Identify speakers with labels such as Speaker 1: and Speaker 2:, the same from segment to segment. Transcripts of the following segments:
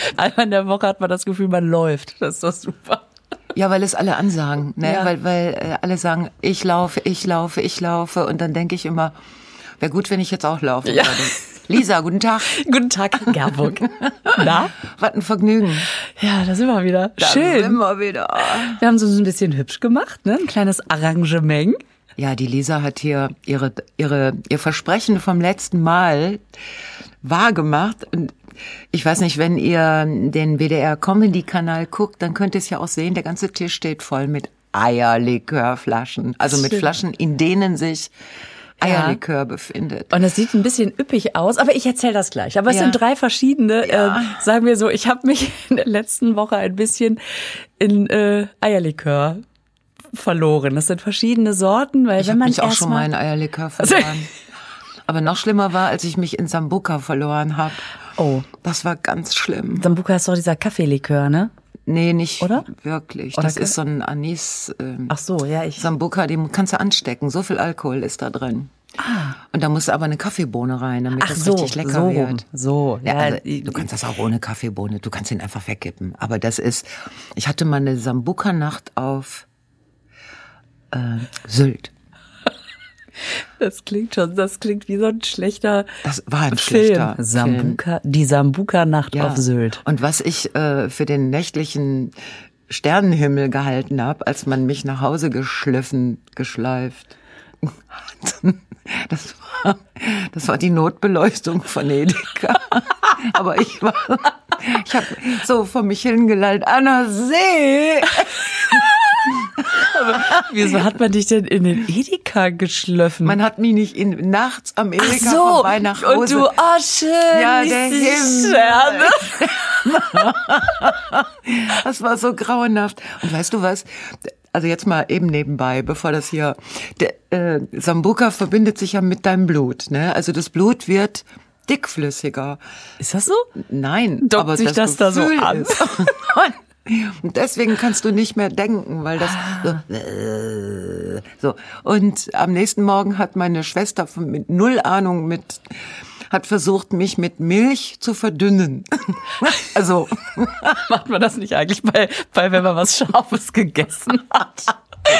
Speaker 1: Einmal in der Woche hat man das Gefühl, man läuft. Das ist doch super.
Speaker 2: Ja, weil es alle ansagen, ne?
Speaker 1: Ja.
Speaker 2: Weil, weil äh, alle sagen, ich laufe, ich laufe, ich laufe. Und dann denke ich immer, wäre gut, wenn ich jetzt auch laufen
Speaker 1: Ja.
Speaker 2: würde. Lisa, guten Tag.
Speaker 1: Guten Tag, Gerburg. Na?
Speaker 2: Was ein Vergnügen.
Speaker 1: Ja, da sind wir wieder.
Speaker 2: Da
Speaker 1: Schön.
Speaker 2: sind wir wieder.
Speaker 1: Wir haben es uns ein bisschen hübsch gemacht, ne? Ein kleines Arrangement.
Speaker 2: Ja, die Lisa hat hier ihre, ihre, ihr Versprechen vom letzten Mal wahrgemacht. Und ich weiß nicht, wenn ihr den WDR Comedy Kanal guckt, dann könnt ihr es ja auch sehen, der ganze Tisch steht voll mit Eierlikörflaschen. Also mit. Flaschen, in denen sich Eierlikör befindet.
Speaker 1: Und es sieht ein bisschen üppig aus, aber ich erzähle das gleich. Aber es
Speaker 2: Ja.
Speaker 1: sind drei verschiedene.
Speaker 2: Ja.
Speaker 1: Äh, sagen wir so, ich habe mich in der letzten Woche ein bisschen in äh, Eierlikör verloren. Das sind verschiedene Sorten, weil
Speaker 2: Ich
Speaker 1: wenn
Speaker 2: habe
Speaker 1: man
Speaker 2: mich auch schon mal in Eierlikör verloren. Aber noch schlimmer war, als ich mich in Sambuka verloren habe.
Speaker 1: Oh,
Speaker 2: Das war ganz schlimm.
Speaker 1: Sambuca ist doch dieser Kaffeelikör, ne?
Speaker 2: Nee, nicht
Speaker 1: Oder?
Speaker 2: wirklich.
Speaker 1: Oder
Speaker 2: Das ist so ein Anis. Ähm,
Speaker 1: Ach so, ja, ich.
Speaker 2: Sambuka, den kannst du anstecken. So viel Alkohol ist da drin. Und da muss aber eine Kaffeebohne rein, damit
Speaker 1: Ah. Ach
Speaker 2: das
Speaker 1: so,
Speaker 2: richtig lecker
Speaker 1: so
Speaker 2: wird.
Speaker 1: So,
Speaker 2: ja.
Speaker 1: ja,
Speaker 2: also, du kannst das auch ohne Kaffeebohne. Du kannst ihn einfach wegkippen. Aber das ist. Ich hatte mal eine Sambuka-Nacht auf äh, Sylt.
Speaker 1: Das klingt schon, das klingt wie so ein schlechter
Speaker 2: Das war ein
Speaker 1: Film.
Speaker 2: schlechter Film.
Speaker 1: Sambuka, die Sambuka-Nacht
Speaker 2: Ja.
Speaker 1: auf Sylt.
Speaker 2: Und was ich äh, für den nächtlichen Sternenhimmel gehalten habe, als man mich nach Hause geschliffen, geschleift. hat, Das war, das war die Notbeleuchtung von Edeka. Aber ich war, ich habe so vor mich hingelallt, Anna See.
Speaker 1: Wieso hat man dich denn in den Edeka geschlöffen?
Speaker 2: Man hat mich nicht in, nachts am
Speaker 1: Ach
Speaker 2: Edeka
Speaker 1: so,
Speaker 2: vorbei nach Hause.
Speaker 1: und du, oh schön,
Speaker 2: Ja, der Himmel.
Speaker 1: Sterne.
Speaker 2: Das war so grauenhaft. Und weißt du was? Also jetzt mal eben nebenbei, bevor das hier. Der, äh, Sambuka verbindet sich ja mit deinem Blut. Ne? Also das Blut wird dickflüssiger.
Speaker 1: Ist das so?
Speaker 2: Nein,
Speaker 1: Dockt
Speaker 2: aber
Speaker 1: sich
Speaker 2: das,
Speaker 1: das da so an?
Speaker 2: Und deswegen kannst du nicht mehr denken, weil das
Speaker 1: Ah.
Speaker 2: so, so. Und am nächsten Morgen hat meine Schwester von, mit null Ahnung mit hat versucht, mich mit Milch zu verdünnen. also
Speaker 1: Macht man das nicht eigentlich bei, bei wenn man was Scharfes gegessen hat?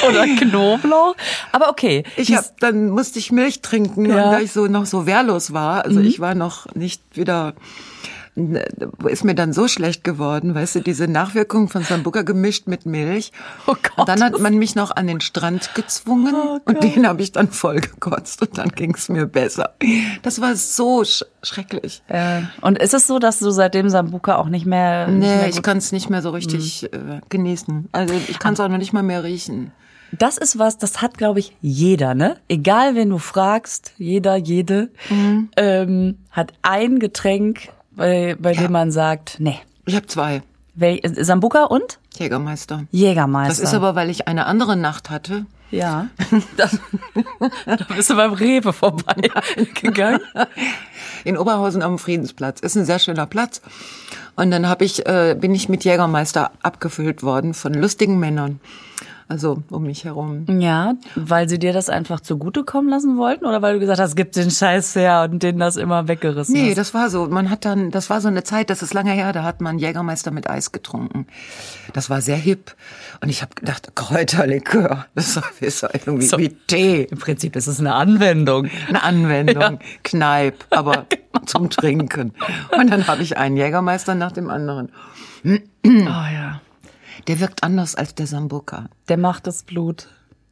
Speaker 1: Oder Knoblauch? Aber okay.
Speaker 2: Ich hab, dann musste ich Milch trinken,
Speaker 1: Ja. Mhm.
Speaker 2: und da ich so noch so wehrlos war. Also ich war noch nicht wieder, ist mir dann so schlecht geworden, weißt du, diese Nachwirkung von Sambuca gemischt mit Milch.
Speaker 1: Oh Gott.
Speaker 2: Und dann hat man mich noch an den Strand gezwungen
Speaker 1: Oh
Speaker 2: und den habe ich dann voll gekotzt und dann ging es mir besser. Das war so sch schrecklich.
Speaker 1: äh, und ist es so, dass du seitdem Sambuka auch nicht mehr, nicht
Speaker 2: Nee,
Speaker 1: mehr
Speaker 2: ich kann es nicht mehr so richtig äh, genießen. Also ich kann es auch noch nicht mal mehr riechen.
Speaker 1: Das ist was, das hat, glaube ich, jeder, ne? Egal, wen du fragst, jeder, jede,
Speaker 2: Mhm.
Speaker 1: ähm, hat ein Getränk, bei, bei dem man sagt, nee.
Speaker 2: Ich habe zwei
Speaker 1: Wel Sambuka und
Speaker 2: Jägermeister.
Speaker 1: Jägermeister.
Speaker 2: Das ist aber, weil ich eine andere Nacht hatte.
Speaker 1: ja. Das, da bist du beim Rewe vorbei gegangen.
Speaker 2: in Oberhausen am Friedensplatz. Ist ein sehr schöner Platz. Und dann hab ich, äh, bin ich mit Jägermeister abgefüllt worden von lustigen Männern. Also um mich herum.
Speaker 1: Ja, weil sie dir das einfach zugutekommen lassen wollten oder weil du gesagt hast, gib den Scheiß her und denen das immer weggerissen
Speaker 2: Nee,
Speaker 1: hast?
Speaker 2: das war so. Man hat dann, das war so eine Zeit, das ist lange her, da hat man Jägermeister mit Eis getrunken. Das war sehr hip. Und ich habe gedacht, Kräuterlikör. Das ist irgendwie
Speaker 1: So.
Speaker 2: wie Tee.
Speaker 1: Im Prinzip ist es eine Anwendung.
Speaker 2: Eine Anwendung, Kneipp, aber zum Trinken. Und dann habe ich einen Jägermeister nach dem anderen.
Speaker 1: Oh ja.
Speaker 2: Der wirkt anders als der Sambuca.
Speaker 1: Der macht das Blut.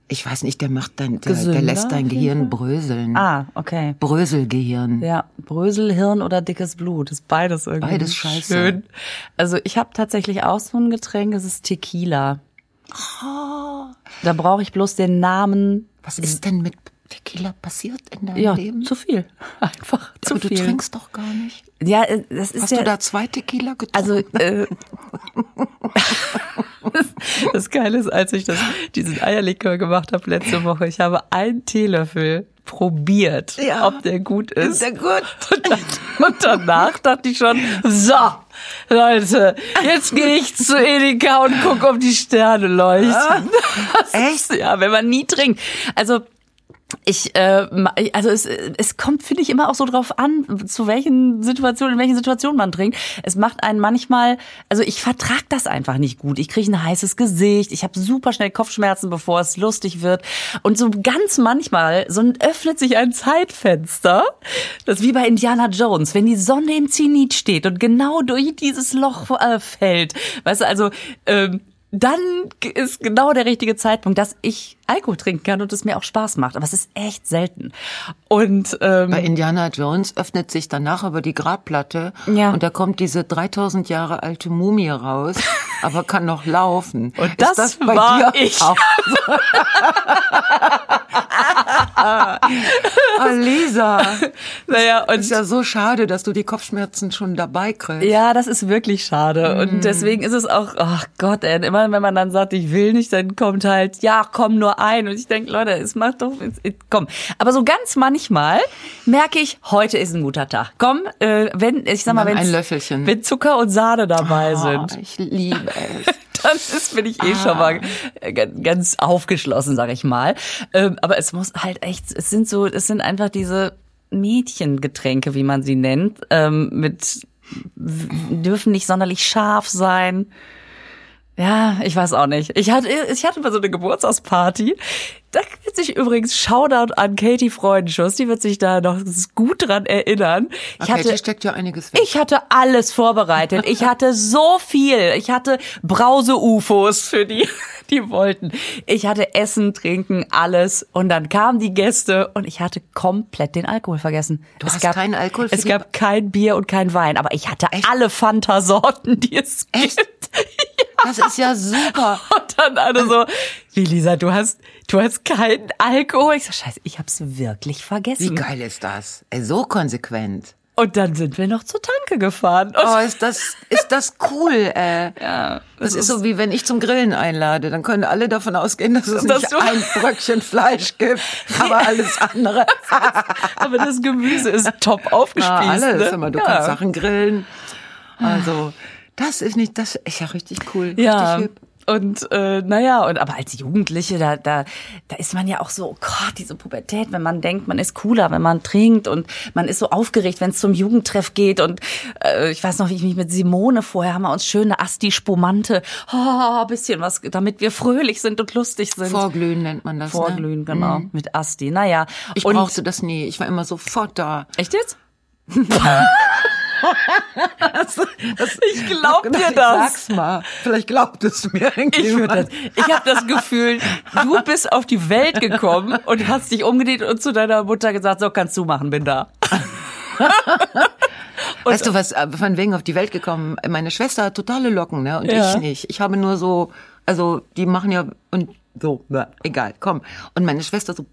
Speaker 2: Ich weiß nicht, der macht dein, der, der lässt dein Gehirn bröseln.
Speaker 1: Ah, okay.
Speaker 2: Bröselgehirn.
Speaker 1: Ja, Bröselhirn oder dickes Blut, ist beides irgendwie
Speaker 2: Beides scheiße.
Speaker 1: schön. Also ich habe tatsächlich auch so ein Getränk, es ist Tequila. Da brauche ich bloß den Namen.
Speaker 2: Was ist denn mit Tequila passiert in deinem
Speaker 1: Ja,
Speaker 2: Leben?
Speaker 1: zu viel. Einfach zu
Speaker 2: Aber du
Speaker 1: viel.
Speaker 2: trinkst doch gar nicht.
Speaker 1: Ja, äh, das ist
Speaker 2: Hast
Speaker 1: ja
Speaker 2: du da zwei Tequila getrunken?
Speaker 1: Also, äh, das Geile ist, als ich das, diesen Eierlikör gemacht habe letzte Woche, ich habe einen Teelöffel probiert,
Speaker 2: Ja.
Speaker 1: ob der gut ist.
Speaker 2: Ist der gut?
Speaker 1: Und, dann, und danach dachte ich schon, so, Leute, jetzt gehe ich zu Edeka und gucke, ob die Sterne leuchten. Das
Speaker 2: Echt?
Speaker 1: Ja, wenn man nie trinkt. Also, ich, äh, also es, es kommt, finde ich, immer auch so drauf an, zu welchen Situationen, in welchen Situationen man trinkt. Es macht einen manchmal, also ich vertrag das einfach nicht gut. Ich kriege ein heißes Gesicht, ich habe super schnell Kopfschmerzen, bevor es lustig wird. Und so ganz manchmal, so öffnet sich ein Zeitfenster, das ist wie bei Indiana Jones, wenn die Sonne im Zenit steht und genau durch dieses Loch äh, fällt. Weißt du, also ähm, dann ist genau der richtige Zeitpunkt, dass ich Alkohol trinken kann und es mir auch Spaß macht. Aber es ist echt selten. Und ähm,
Speaker 2: bei Indiana Jones öffnet sich danach aber die Grabplatte
Speaker 1: Ja.
Speaker 2: und da kommt diese 3000 Jahre alte Mumie raus, aber kann noch laufen.
Speaker 1: Und das
Speaker 2: das bei
Speaker 1: war
Speaker 2: dir
Speaker 1: ich.
Speaker 2: auch? oh, Lisa,
Speaker 1: naja, und
Speaker 2: ist ja so schade, dass du die Kopfschmerzen schon dabei kriegst.
Speaker 1: Ja, das ist wirklich schade.
Speaker 2: Mhm.
Speaker 1: Und deswegen ist es auch, ach Gott, ey, immer wenn man dann sagt, ich will nicht, dann kommt halt, ja, komm nur ein. Und ich denke, Leute, es macht doch, komm. Aber so ganz manchmal merke ich, heute ist ein guter Tag. Komm, äh, wenn, ich sag mal, wenn,
Speaker 2: ein Löffelchen.
Speaker 1: wenn Zucker und Sahne dabei
Speaker 2: Oh,
Speaker 1: sind,
Speaker 2: ich liebe es.
Speaker 1: dann ist, bin ich eh schon mal
Speaker 2: Ah.
Speaker 1: ganz, ganz aufgeschlossen, sag ich mal. Ähm, aber es muss halt echt, es sind so, es sind einfach diese Mädchengetränke, wie man sie nennt, ähm, mit dürfen nicht sonderlich scharf sein. Ja, ich weiß auch nicht. Ich hatte, ich hatte mal so eine Geburtstagsparty. Da wird sich übrigens Shoutout an Katie Freudenschuss. Die wird sich da noch gut dran erinnern. Ich hatte,
Speaker 2: steckt ja einiges weg.
Speaker 1: ich hatte alles vorbereitet. Ich hatte so viel. Ich hatte Brause-UFOs für die, die wollten. Ich hatte Essen, Trinken, alles. Und dann kamen die Gäste und ich hatte komplett den Alkohol vergessen.
Speaker 2: Du hast keinen Alkohol
Speaker 1: Es gab kein Bier und kein Wein. Aber ich hatte alle Fanta-Sorten, die es
Speaker 2: Echt?
Speaker 1: gibt.
Speaker 2: Das ist ja super.
Speaker 1: Und dann alle so, wie Lisa, du hast, du hast keinen Alkohol. Ich so, scheiße, ich hab's wirklich
Speaker 2: Wie
Speaker 1: vergessen.
Speaker 2: geil ist das? Ey, so konsequent.
Speaker 1: Und dann sind wir noch zur Tanke gefahren. Und
Speaker 2: Oh, ist das, ist das cool, äh.
Speaker 1: ja,
Speaker 2: Das ist so wie wenn ich zum Grillen einlade, dann können alle davon ausgehen, dass es
Speaker 1: Dass
Speaker 2: nicht
Speaker 1: du-
Speaker 2: ein Bröckchen Fleisch gibt, aber alles andere.
Speaker 1: Aber das Gemüse ist top
Speaker 2: Ja,
Speaker 1: aufgespießt.
Speaker 2: alles.
Speaker 1: ne?
Speaker 2: Immer, du
Speaker 1: ja.
Speaker 2: kannst Sachen grillen. Also, das ist nicht, das ist ja richtig cool.
Speaker 1: Ja.
Speaker 2: Richtig hüb.
Speaker 1: Und äh, naja, und aber als Jugendliche, da, da, da ist man ja auch so, oh Gott, diese Pubertät, wenn man denkt, man ist cooler, wenn man trinkt und man ist so aufgeregt, wenn es zum Jugendtreff geht. Und äh, ich weiß noch, wie ich mich mit Simone vorher haben wir uns schöne Asti-Spumante, oh, bisschen was, damit wir fröhlich sind und lustig sind.
Speaker 2: Vorglühen nennt man das.
Speaker 1: Vorglühen,
Speaker 2: Ne?
Speaker 1: genau, mit Asti. Naja.
Speaker 2: Ich
Speaker 1: und,
Speaker 2: brauchte das nie. Ich war immer sofort da.
Speaker 1: Echt jetzt? ich glaub dir das.
Speaker 2: Sag's mal. Vielleicht glaubt es mir
Speaker 1: Ich,
Speaker 2: irgendjemand.
Speaker 1: das- ich habe das Gefühl, du bist auf die Welt gekommen und hast dich umgedreht und zu deiner Mutter gesagt, so kannst du machen, bin da.
Speaker 2: Weißt du was, äh, von wegen auf die Welt gekommen? Meine Schwester hat totale Locken, ne? Und
Speaker 1: Ja.
Speaker 2: ich nicht. Ich habe nur so, also die machen ja und so, bäh, egal, komm. Und meine Schwester so,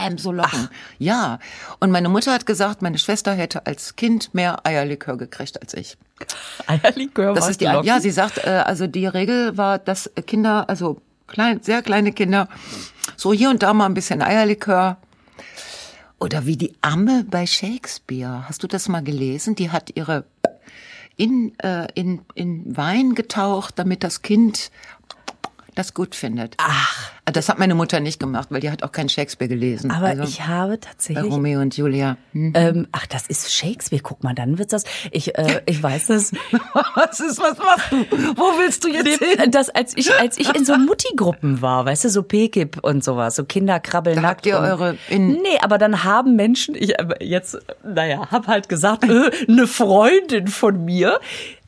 Speaker 2: bäm, so Locken. Ja. Und meine Mutter hat gesagt, meine Schwester hätte als Kind mehr Eierlikör gekriegt als ich.
Speaker 1: Eierlikör
Speaker 2: Das ist die,
Speaker 1: Locken?
Speaker 2: ja, sie sagt, äh, also die Regel war, dass Kinder, also klein, sehr kleine Kinder, so hier und da mal ein bisschen Eierlikör. Oder wie die Amme bei Shakespeare. Hast du das mal gelesen? Die hat ihre in, äh, in, in Wein getaucht, damit das Kind das gut findet. Ach. Das hat meine Mutter nicht gemacht, weil die hat auch keinen Shakespeare gelesen.
Speaker 1: Aber
Speaker 2: also,
Speaker 1: ich habe
Speaker 2: bei
Speaker 1: tatsächlich.
Speaker 2: Romeo und Julia. Hm.
Speaker 1: Ähm, ach, das ist Shakespeare. Guck mal, dann wird's das. Ich, äh, ich weiß das.
Speaker 2: Was ist, was machst du? Wo willst du jetzt hin?
Speaker 1: Das, als ich, als ich in so Mutti-Gruppen war, weißt du, so PKIP und sowas, so Kinder krabbeln
Speaker 2: Da
Speaker 1: nackt.
Speaker 2: habt ihr eure in-
Speaker 1: nee, aber dann haben Menschen, ich aber jetzt, naja, hab halt gesagt, äh, eine Freundin von mir,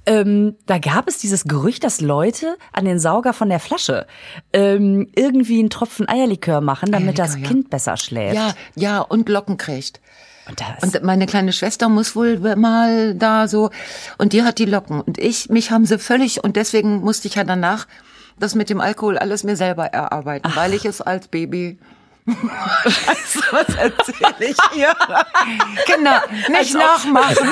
Speaker 1: ähm, da gab es dieses Gerücht, dass Leute an den Sauger von der Flasche ähm, irgendwie einen Tropfen Eierlikör machen, damit das
Speaker 2: Eierlikör, ja.
Speaker 1: Kind besser schläft.
Speaker 2: Ja, ja, und Locken kriegt.
Speaker 1: Und das,
Speaker 2: Und meine kleine Schwester muss wohl mal da so, und die hat die Locken. Und ich, mich haben sie völlig, und deswegen musste ich ja danach das mit dem Alkohol alles mir selber erarbeiten, weil ich es als Baby. Scheiße, was erzähle ich hier? Kinder, nicht nachmachen.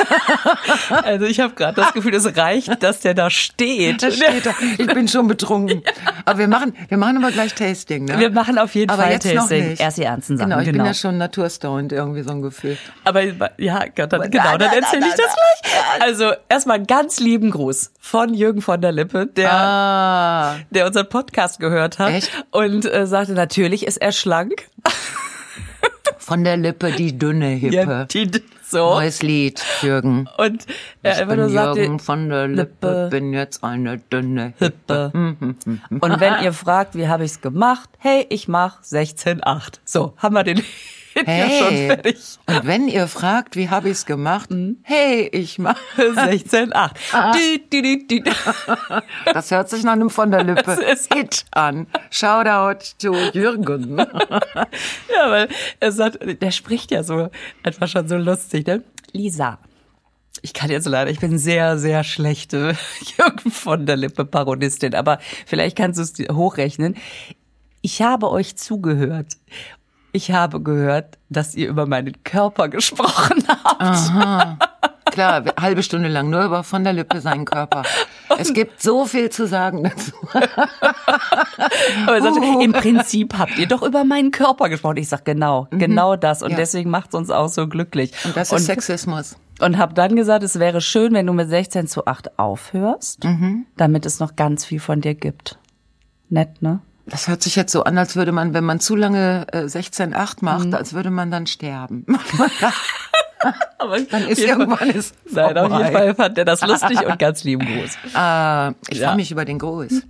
Speaker 1: also ich habe gerade das Gefühl, es reicht, dass der da steht.
Speaker 2: Das steht da. Ich bin schon betrunken. Aber wir machen, wir machen aber gleich Tasting, ne?
Speaker 1: Wir machen auf jeden
Speaker 2: aber
Speaker 1: Fall
Speaker 2: jetzt noch
Speaker 1: Tasting.
Speaker 2: nicht.
Speaker 1: Erst die ernsten Sachen,
Speaker 2: Genau, ich bin
Speaker 1: genau.
Speaker 2: ja schon naturstoned, irgendwie so ein Gefühl.
Speaker 1: Aber ja, Gott, dann,
Speaker 2: Na,
Speaker 1: genau, dann erzähle ich das gleich. Also erstmal ganz lieben Gruß von Jürgen von der Lippe, der,
Speaker 2: Ah.
Speaker 1: der unseren Podcast gehört hat
Speaker 2: Echt?
Speaker 1: und äh, sagte, natürlich ist er schlank.
Speaker 2: Von der Lippe die dünne Hippe.
Speaker 1: Ja, die, so.
Speaker 2: Neues Lied, Jürgen.
Speaker 1: Und er
Speaker 2: ich
Speaker 1: einfach
Speaker 2: bin
Speaker 1: nur sagte,
Speaker 2: Jürgen von der Lippe,
Speaker 1: Lippe.
Speaker 2: bin jetzt eine dünne Hippe.
Speaker 1: Hippe. Und wenn ihr fragt, wie habe ich's gemacht? Hey, ich mach 16,8. So, haben wir den Hit ja schon
Speaker 2: Hey.
Speaker 1: fertig.
Speaker 2: Und wenn ihr fragt, wie habe ich's gemacht?
Speaker 1: Mhm.
Speaker 2: Hey, ich mach.
Speaker 1: 16,8. Dü, dü, dü, dü.
Speaker 2: Das hört sich nach einem von der Lippe
Speaker 1: ist-
Speaker 2: Hit an. Shoutout to Jürgen.
Speaker 1: Ja, weil er sagt, der spricht ja so einfach schon so lustig, ne? Lisa. Ich kann jetzt leider, ich bin sehr, sehr schlechte Jürgen von der Lippe Parodistin, aber vielleicht kannst du es hochrechnen. Ich habe euch zugehört. Ich habe gehört, dass ihr über meinen Körper gesprochen habt.
Speaker 2: Klar, halbe Stunde lang nur über von der Lippe seinen Körper. Es gibt so viel zu sagen dazu.
Speaker 1: Aber er sagte, im Prinzip habt ihr doch über meinen Körper gesprochen. Ich sag genau, genau das. Und
Speaker 2: Mhm. Ja.
Speaker 1: deswegen macht's uns auch so glücklich.
Speaker 2: Und das ist Sexismus.
Speaker 1: Und habe dann gesagt, es wäre schön, wenn du mit 16 zu 8 aufhörst,
Speaker 2: Mhm.
Speaker 1: damit es noch ganz viel von dir gibt. Nett, ne?
Speaker 2: Das hört sich jetzt so an, als würde man, wenn man zu lange äh, 16,8 macht,
Speaker 1: Mhm.
Speaker 2: als würde man dann sterben.
Speaker 1: Aber
Speaker 2: Dann ist irgendwann ist
Speaker 1: Nein, auf jeden Fall fand er das lustig und ganz lieben Gruß.
Speaker 2: Äh, ich
Speaker 1: Ja.
Speaker 2: freue mich über den Gruß.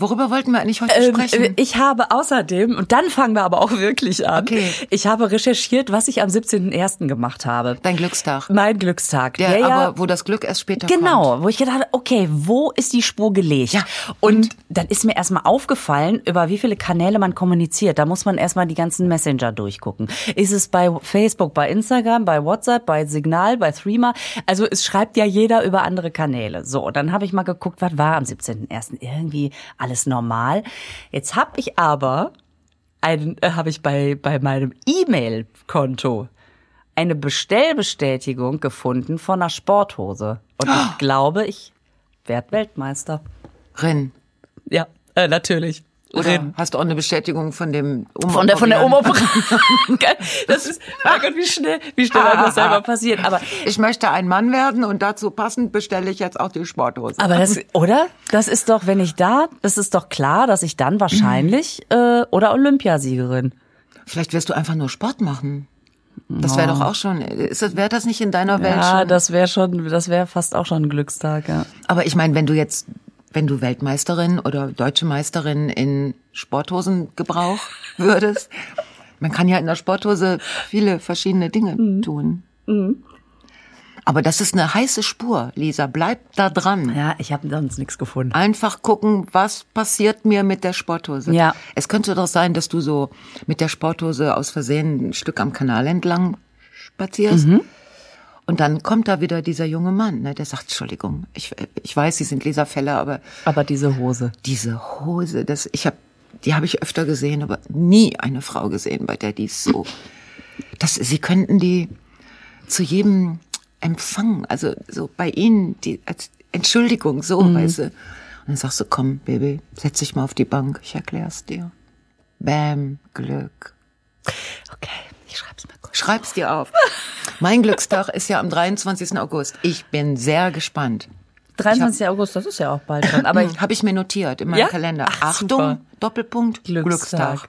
Speaker 2: Worüber wollten wir eigentlich heute
Speaker 1: Ähm,
Speaker 2: sprechen?
Speaker 1: äh, ich habe außerdem, und dann fangen wir aber auch wirklich an,
Speaker 2: Okay.
Speaker 1: ich habe recherchiert, was ich am 17.01. gemacht habe.
Speaker 2: Dein Glückstag.
Speaker 1: Mein Glückstag.
Speaker 2: Der,
Speaker 1: der ja
Speaker 2: aber wo das Glück erst später kommt.
Speaker 1: Genau, wo ich gedacht habe, okay, wo ist die Spur gelegt?
Speaker 2: Ja,
Speaker 1: Und, dann ist mir erstmal aufgefallen, über wie viele Kanäle man kommuniziert. Da muss man erstmal die ganzen Messenger durchgucken. Ist es bei Facebook, bei Instagram, bei WhatsApp, bei Signal, bei Threema? Also es schreibt ja jeder über andere Kanäle. So, und dann habe ich mal geguckt, was war am 17.01. Irgendwie alles normal. Jetzt habe ich aber ein, äh, habe ich bei, bei meinem E-Mail-Konto eine Bestellbestätigung gefunden von einer Sporthose. Und ich glaube, ich werde Weltmeister.
Speaker 2: Rin.
Speaker 1: Ja, äh, natürlich.
Speaker 2: Oder
Speaker 1: Rin.
Speaker 2: hast du auch eine Bestätigung von dem Oma
Speaker 1: Von der, von der Oma. Das ist, mein Gott, wie schnell, wie schnell einem das selber passiert. Aber,
Speaker 2: Ich möchte ein Mann werden und dazu passend bestelle ich jetzt auch die Sporthose.
Speaker 1: aber das, oder? Das ist doch, wenn ich da, das ist doch klar, dass ich dann wahrscheinlich, äh, oder Olympiasiegerin.
Speaker 2: Vielleicht wirst du einfach nur Sport machen. Das wäre doch auch schon, wäre das nicht in deiner Welt
Speaker 1: Ja,
Speaker 2: schon?
Speaker 1: das wäre schon, das wäre fast auch schon ein Glückstag, ja.
Speaker 2: Aber ich meine, wenn du jetzt, wenn du Weltmeisterin oder deutsche Meisterin in Sporthosengebrauch würdest, man kann ja in der Sporthose viele verschiedene Dinge
Speaker 1: Mhm.
Speaker 2: tun. Aber das ist eine heiße Spur, Lisa. Bleib da dran.
Speaker 1: Ja, ich habe sonst nichts gefunden.
Speaker 2: Einfach gucken, was passiert mir mit der Sporthose.
Speaker 1: Ja.
Speaker 2: Es könnte doch sein, dass du so mit der Sporthose aus Versehen ein Stück am Kanal entlang spazierst.
Speaker 1: Mhm.
Speaker 2: Und dann kommt da wieder dieser junge Mann, ne, der sagt, Entschuldigung, ich, ich weiß, Sie sind Lisa Feller, aber
Speaker 1: Aber diese Hose.
Speaker 2: diese Hose, das, ich hab, die habe ich öfter gesehen, aber nie eine Frau gesehen, bei der die so, das, Sie könnten die zu jedem Empfang, also so bei Ihnen, die, als Entschuldigung, so, weißt du. Und dann sagst du, komm, Baby, setz dich mal auf die Bank, ich erklär's dir. Bam, Glück.
Speaker 1: Okay, ich schreib's kurz.
Speaker 2: Schreib's dir auf. Mein Glückstag ist ja am 23. August. Ich bin sehr gespannt.
Speaker 1: 23. August, das ist ja auch bald schon. Aber ich,
Speaker 2: Habe ich mir notiert in meinem
Speaker 1: Ja?
Speaker 2: Kalender.
Speaker 1: Ach,
Speaker 2: Achtung,
Speaker 1: super.
Speaker 2: Doppelpunkt, Glückstag.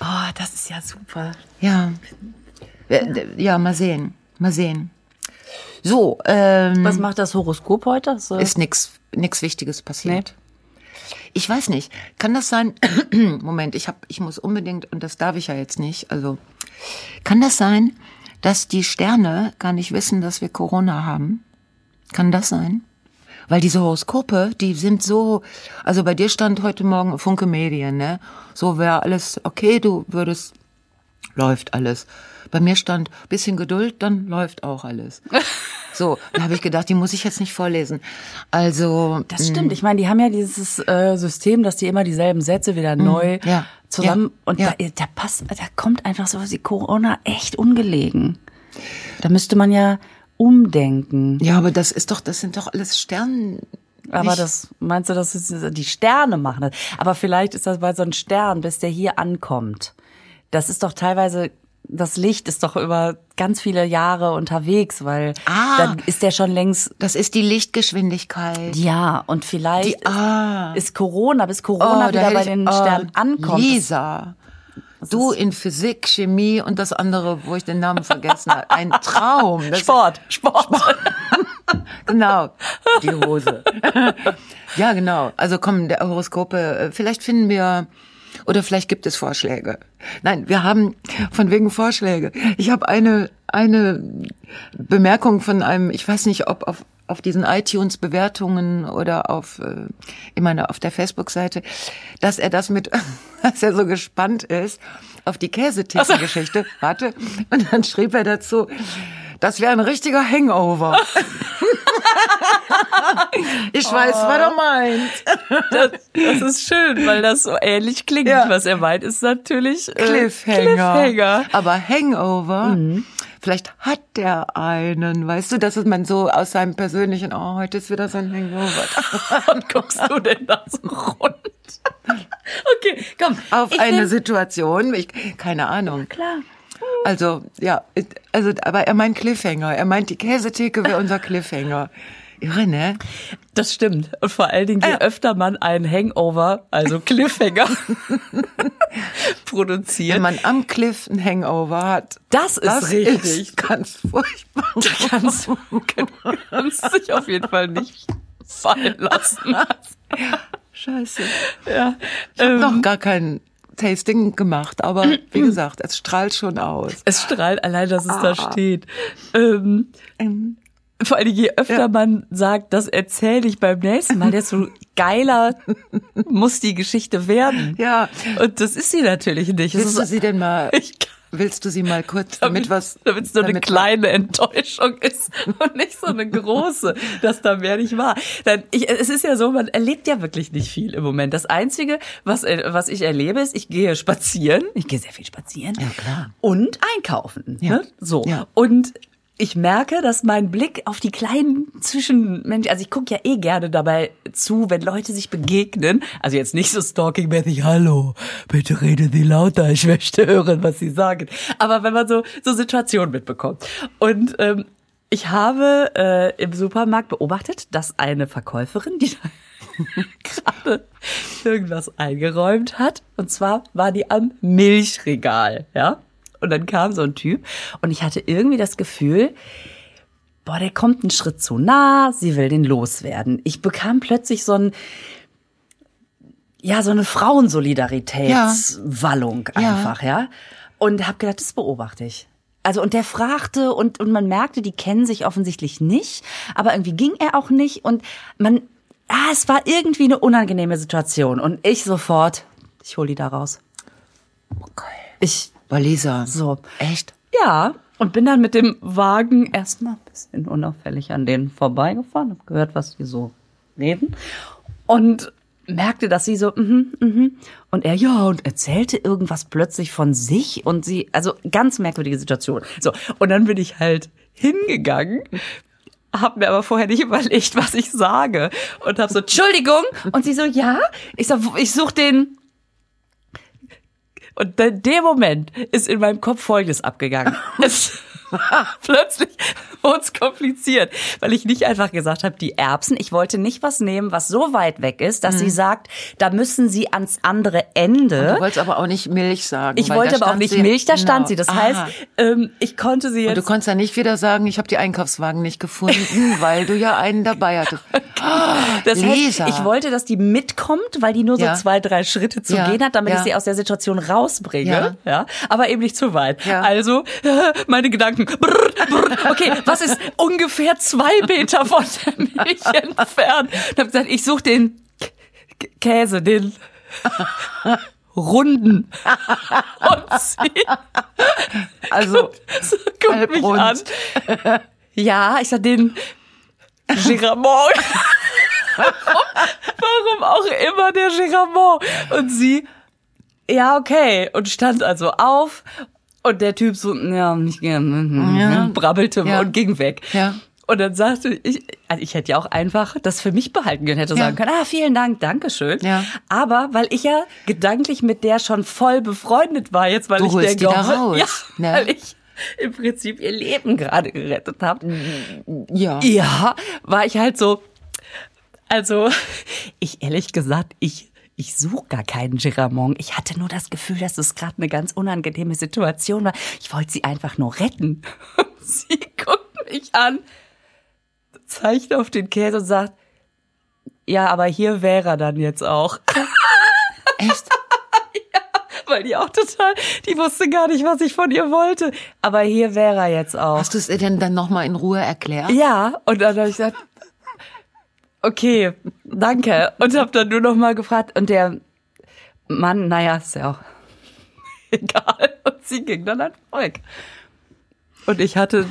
Speaker 1: Oh, das ist ja super.
Speaker 2: Ja. Äh, Ja, mal sehen. Mal sehen. So, ähm,
Speaker 1: Was macht das Horoskop heute? So,
Speaker 2: ist nix, nix Wichtiges passiert. Ich weiß nicht. Kann das sein? Moment, ich hab, ich muss unbedingt, und das darf ich ja jetzt nicht, also, kann das sein, dass die Sterne gar nicht wissen, dass wir Corona haben? Kann das sein? Weil diese Horoskope, die sind so, also bei dir stand heute Morgen Funke Medien, ne? So wäre alles okay, du würdest, läuft alles. Bei mir stand bisschen Geduld, dann läuft auch alles. So, da habe ich gedacht, die muss ich jetzt nicht vorlesen. Also,
Speaker 1: das stimmt. Ich meine, die haben ja dieses äh, System, dass die immer dieselben Sätze wieder neu
Speaker 2: Mm, ja,
Speaker 1: zusammen
Speaker 2: ja,
Speaker 1: und
Speaker 2: ja.
Speaker 1: Da, da passt, da kommt einfach so wie Corona echt ungelegen. Da müsste man ja umdenken.
Speaker 2: ja, aber das ist doch, das sind doch alles Sternen.
Speaker 1: Aber
Speaker 2: nicht-
Speaker 1: das meinst du, dass die Sterne machen das? Aber vielleicht ist das bei so einem Stern, bis der hier ankommt. Das ist doch teilweise das Licht ist doch über ganz viele Jahre unterwegs, weil
Speaker 2: Ah.
Speaker 1: dann ist der schon längst
Speaker 2: Das ist die Lichtgeschwindigkeit.
Speaker 1: ja und vielleicht
Speaker 2: Die- ah.
Speaker 1: ist Corona bis Corona
Speaker 2: da
Speaker 1: wieder bei
Speaker 2: ich-
Speaker 1: den
Speaker 2: ah,
Speaker 1: Sternen ankommt.
Speaker 2: Lisa. Du in Physik, Chemie und das andere, wo ich den Namen vergessen habe. Ein Traum. Das
Speaker 1: Sport, Sport.
Speaker 2: Genau, die Hose. ja, genau. Also komm, der Horoskope, äh, vielleicht finden wir oder vielleicht gibt es Vorschläge. Nein, wir haben von wegen Vorschläge. Ich habe eine eine Bemerkung von einem, ich weiß nicht, ob auf auf diesen iTunes Bewertungen oder auf äh, ich meine auf der Facebook Seite, dass er das mit dass er so gespannt ist auf die Käsetheke Geschichte. Warte, und dann schrieb er dazu das wäre ein richtiger Hangover. ich weiß, was er meint.
Speaker 1: Das, das ist schön, weil das so ähnlich klingt.
Speaker 2: Ja.
Speaker 1: Was er meint, ist natürlich äh,
Speaker 2: Cliffhanger.
Speaker 1: Cliffhanger.
Speaker 2: Aber Hangover, vielleicht hat der einen, weißt du, dass man so aus seinem persönlichen, oh, heute ist wieder so ein Hangover.
Speaker 1: Und guckst du denn da so rund? Okay, komm.
Speaker 2: Auf eine
Speaker 1: nehm-
Speaker 2: Situation, ich, keine Ahnung.
Speaker 1: Klar.
Speaker 2: Also, ja, also, aber er meint Cliffhanger. Er meint, die Käsetheke wäre unser Cliffhanger. Irre, ne?
Speaker 1: Das stimmt. Und vor allen Dingen, je öfter man einen Hangover, also Cliffhanger, produziert,
Speaker 2: Wenn man am Cliff ein Hangover hat.
Speaker 1: das ist
Speaker 2: Das
Speaker 1: richtig.
Speaker 2: ist ganz furchtbar.
Speaker 1: kannst, kannst dich auf jeden Fall nicht fallen lassen.
Speaker 2: Scheiße.
Speaker 1: Ja.
Speaker 2: Ich habe
Speaker 1: Ähm,
Speaker 2: noch gar kein Tasting gemacht, aber wie gesagt, es strahlt schon aus.
Speaker 1: es strahlt allein, dass es da steht. Ähm,
Speaker 2: Ähm,
Speaker 1: vor Dingen, je öfter
Speaker 2: Ja.
Speaker 1: man sagt, das erzähle ich beim nächsten Mal, desto geiler muss die Geschichte werden.
Speaker 2: Ja,
Speaker 1: Und das ist sie natürlich nicht.
Speaker 2: Willst du
Speaker 1: ist,
Speaker 2: sie denn mal,
Speaker 1: ich,
Speaker 2: willst du sie mal kurz, damit was,
Speaker 1: damit es nur eine
Speaker 2: damit-
Speaker 1: kleine Enttäuschung ist und nicht so eine große, dass da mehr nicht war. Dann, ich, es ist ja so, man erlebt ja wirklich nicht viel im Moment. Das Einzige, was, äh, was ich erlebe, ist, ich gehe spazieren. Ich gehe sehr viel spazieren.
Speaker 2: Ja, klar.
Speaker 1: Und einkaufen.
Speaker 2: Ja.
Speaker 1: Ne? So.
Speaker 2: Ja.
Speaker 1: Und ich merke, dass mein Blick auf die kleinen Zwischenmenschen, also ich gucke ja eh gerne dabei zu, wenn Leute sich begegnen. Also jetzt nicht so stalking-mäßig, hallo, bitte reden Sie lauter, ich möchte hören, was Sie sagen. Aber wenn man so, so Situationen mitbekommt. Und ähm, ich habe äh, im Supermarkt beobachtet, dass eine Verkäuferin, die da gerade irgendwas eingeräumt hat, und zwar war die am Milchregal, ja. Und dann kam so ein Typ und ich hatte irgendwie das Gefühl, boah, der kommt einen Schritt zu nah, sie will den loswerden. Ich bekam plötzlich so ein, ja, so eine Frauensolidaritätswallung
Speaker 2: Ja.
Speaker 1: einfach, ja. Und habe gedacht, das beobachte ich. Also und der fragte und und man merkte, die kennen sich offensichtlich nicht, aber irgendwie ging er auch nicht und man, ah, es war irgendwie eine unangenehme Situation und ich sofort, ich hol die da raus. Ich
Speaker 2: Lisa.
Speaker 1: so,
Speaker 2: Echt?
Speaker 1: ja, und bin dann mit dem Wagen erstmal ein bisschen unauffällig an denen vorbeigefahren, hab gehört, was die so reden und merkte, dass sie so, mhm, mhm. Und er, ja, und erzählte irgendwas plötzlich von sich und sie, also ganz merkwürdige Situation. So, und dann bin ich halt hingegangen, hab mir aber vorher nicht überlegt, was ich sage und hab so, Entschuldigung. Und sie so, ja? Ich sag, ich such den, und in dem Moment ist in meinem Kopf Folgendes abgegangen. Es, plötzlich wurde es kompliziert, weil ich nicht einfach gesagt habe, die Erbsen. Ich wollte nicht was nehmen, was so weit weg ist, dass sie sagt, da müssen sie ans andere Ende.
Speaker 2: Du wolltest aber auch nicht Milch sagen.
Speaker 1: Ich wollte aber auch
Speaker 2: stand
Speaker 1: nicht
Speaker 2: sie-
Speaker 1: Milch, da stand
Speaker 2: Genau.
Speaker 1: sie. Das
Speaker 2: Aha.
Speaker 1: heißt, ähm, ich konnte sie
Speaker 2: Und du
Speaker 1: jetzt.
Speaker 2: konntest ja nicht wieder sagen, ich habe die Einkaufswagen nicht gefunden, weil du ja einen dabei hattest.
Speaker 1: Das
Speaker 2: Lisa.
Speaker 1: heißt, ich wollte, dass die mitkommt, weil die nur so
Speaker 2: Ja.
Speaker 1: zwei, drei Schritte zu
Speaker 2: Ja,
Speaker 1: gehen hat, damit
Speaker 2: ja.
Speaker 1: ich sie aus der Situation rausbringe.
Speaker 2: Ja.
Speaker 1: Ja. Aber eben nicht zu weit.
Speaker 2: Ja.
Speaker 1: Also, meine Gedanken. Brr, brr, okay, was ist ungefähr zwei Meter von der Milch entfernt? Und hab gesagt, ich suche den K- Käse, den runden. Und sie
Speaker 2: Also,
Speaker 1: so, guckt mich an.
Speaker 2: halbrund.
Speaker 1: Ja, ich sag den Giramont. warum, warum auch immer der Giramont? Und sie, ja, okay. Und stand also auf. Und der Typ so, ja, nicht gern,
Speaker 2: Ja.
Speaker 1: brabbelte
Speaker 2: Ja.
Speaker 1: und ging weg.
Speaker 2: Ja.
Speaker 1: Und dann sagte ich, also ich hätte ja auch einfach das für mich behalten können, hätte
Speaker 2: Ja.
Speaker 1: sagen können, ah, vielen Dank, Dankeschön.
Speaker 2: Ja.
Speaker 1: Aber weil ich ja gedanklich mit der schon voll befreundet war, jetzt weil
Speaker 2: Du
Speaker 1: ich der Gehol-
Speaker 2: raus,
Speaker 1: ja,
Speaker 2: ne?
Speaker 1: weil ich im Prinzip ihr Leben gerade gerettet habe.
Speaker 2: Ja.
Speaker 1: Ja, war ich halt so, also ich ehrlich gesagt, ich ich suche gar keinen Giramon. Ich hatte nur das Gefühl, dass es gerade eine ganz unangenehme Situation war. Ich wollte sie einfach nur retten. sie guckt mich an, zeigt auf den Käse und sagt, ja, aber hier wäre er dann jetzt auch.
Speaker 2: Echt?
Speaker 1: Weil die auch total, die wusste gar nicht, was ich von ihr wollte. Aber hier wäre er jetzt auch.
Speaker 2: Hast du es ihr denn dann nochmal in Ruhe erklärt?
Speaker 1: Ja, und dann habe ich gesagt, okay, danke. Und habe dann nur noch mal gefragt. Und der Mann, naja, ist ja auch egal. Und sie ging dann einfach weg. Und ich hatte,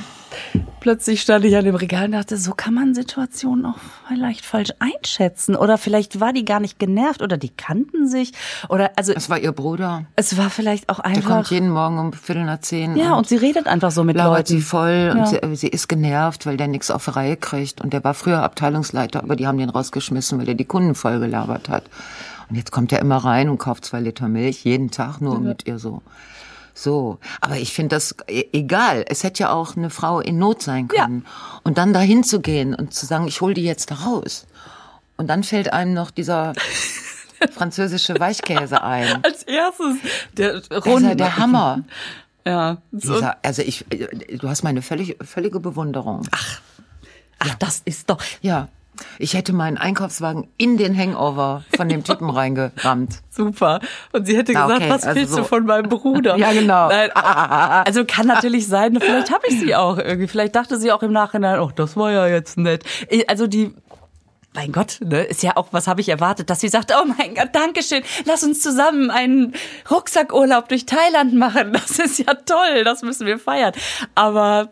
Speaker 1: plötzlich stand ich an dem Regal und dachte, so kann man Situationen auch vielleicht falsch einschätzen. Oder vielleicht war die gar nicht genervt oder die kannten sich. Oder also
Speaker 2: Das war ihr Bruder.
Speaker 1: es war vielleicht auch
Speaker 2: Der kommt
Speaker 1: einfach.
Speaker 2: jeden Morgen um Viertel nach zehn.
Speaker 1: Ja, und sie redet einfach so mit
Speaker 2: labert sie
Speaker 1: Leuten.
Speaker 2: voll
Speaker 1: Ja.
Speaker 2: und sie, sie ist genervt, weil der nichts auf Reihe kriegt. Und der war früher Abteilungsleiter, aber die haben den rausgeschmissen, weil er die Kunden voll gelabert hat. Und jetzt kommt er immer rein und kauft zwei Liter Milch, jeden Tag nur mit ihr so. So, aber ich finde das e- egal. Es hätte ja auch eine Frau in Not sein können. Und dann dahin zu gehen und zu sagen, ich hol die jetzt da raus. Und dann fällt einem noch dieser französische Weichkäse ein.
Speaker 1: Als erstes der
Speaker 2: Das ist
Speaker 1: Runde.
Speaker 2: ja der Hammer.
Speaker 1: Ja. So.
Speaker 2: Dieser, also ich, du hast meine völlig, völlige Bewunderung.
Speaker 1: Ach, das ist doch.
Speaker 2: Ja, ich hätte meinen Einkaufswagen in den Hangover von dem Typen reingerammt.
Speaker 1: Super. Und sie hätte
Speaker 2: Ah,
Speaker 1: gesagt,
Speaker 2: okay,
Speaker 1: was
Speaker 2: also
Speaker 1: willst
Speaker 2: so.
Speaker 1: du von meinem Bruder?
Speaker 2: Ja, genau.
Speaker 1: Nein, also kann natürlich sein, vielleicht habe ich sie auch irgendwie. Vielleicht dachte sie auch im Nachhinein, oh, das war ja jetzt nett. Also die, mein Gott, ne, ist ja auch, was habe ich erwartet, dass sie sagt, oh mein Gott, Dankeschön, lass uns zusammen einen Rucksackurlaub durch Thailand machen. Das ist ja toll, das müssen wir feiern. Aber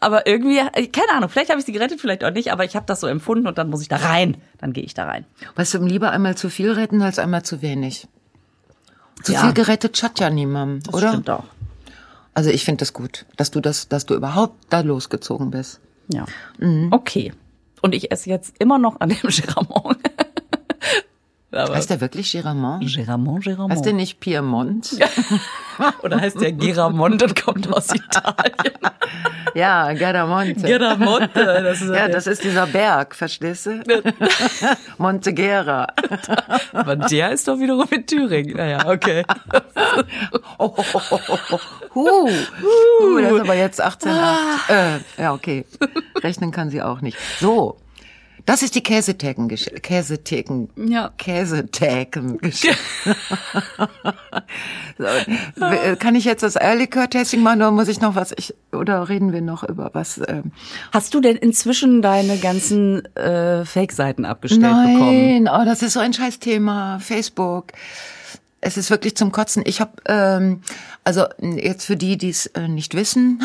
Speaker 1: aber irgendwie, keine Ahnung, vielleicht habe ich sie gerettet, vielleicht auch nicht, aber ich habe das so empfunden und dann muss ich da rein. Dann gehe ich da rein.
Speaker 2: Weißt du, lieber einmal zu viel retten als einmal zu wenig. Zu
Speaker 1: Ja.
Speaker 2: viel gerettet schadet ja niemandem,
Speaker 1: Das
Speaker 2: oder?
Speaker 1: stimmt auch.
Speaker 2: Also ich finde das gut, dass du das, dass du überhaupt da losgezogen bist.
Speaker 1: Ja.
Speaker 2: Mhm.
Speaker 1: Okay. Und ich esse jetzt immer noch an dem Giramon. Aber
Speaker 2: Heißt der wirklich Giramont?
Speaker 1: Giramon, Giramon.
Speaker 2: Heißt der nicht Piemont?
Speaker 1: Oder heißt der Giramont und kommt aus Italien?
Speaker 2: Ja, Garamonte.
Speaker 1: Giramonte. Das ist
Speaker 2: Ja, das ist dieser Berg, verstehst du? Montegera.
Speaker 1: Aber der ist doch wiederum in Thüringen. Naja, okay.
Speaker 2: Oh, oh, oh, oh, oh. Huh. Huh, das ist aber jetzt 18. Äh, ja, okay. Rechnen kann sie auch nicht. So. Das ist die Käsetheken, Käsetheken,
Speaker 1: Ja.
Speaker 2: Käsetheken. so, w- kann ich jetzt das Eierlikör-Tasting machen oder muss ich noch was, ich, oder reden wir noch über was? Ähm,
Speaker 1: Hast du denn inzwischen deine ganzen äh, Fake-Seiten abgestellt bekommen?
Speaker 2: Nein, oh, das ist so ein Scheißthema. Facebook. Es ist wirklich zum Kotzen. Ich habe, ähm, also jetzt für die, die es äh, nicht wissen,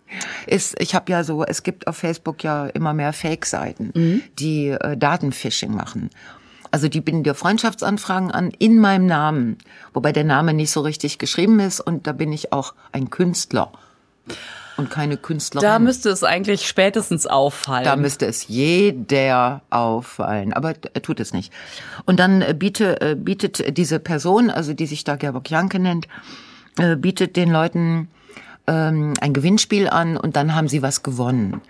Speaker 2: ist, ich habe ja so, es gibt auf Facebook ja immer mehr Fake-Seiten, die äh, Datenphishing machen. Also die bieten dir Freundschaftsanfragen an in meinem Namen, wobei der Name nicht so richtig geschrieben ist und da bin ich auch ein Künstler und keine Künstlerin.
Speaker 1: Da müsste es eigentlich spätestens auffallen.
Speaker 2: Da müsste es jeder auffallen, aber er tut es nicht. Und dann äh, biete, äh, bietet diese Person, also die sich da Gerbok Janke nennt, äh, bietet den Leuten ähm, ein Gewinnspiel an und dann haben sie was gewonnen.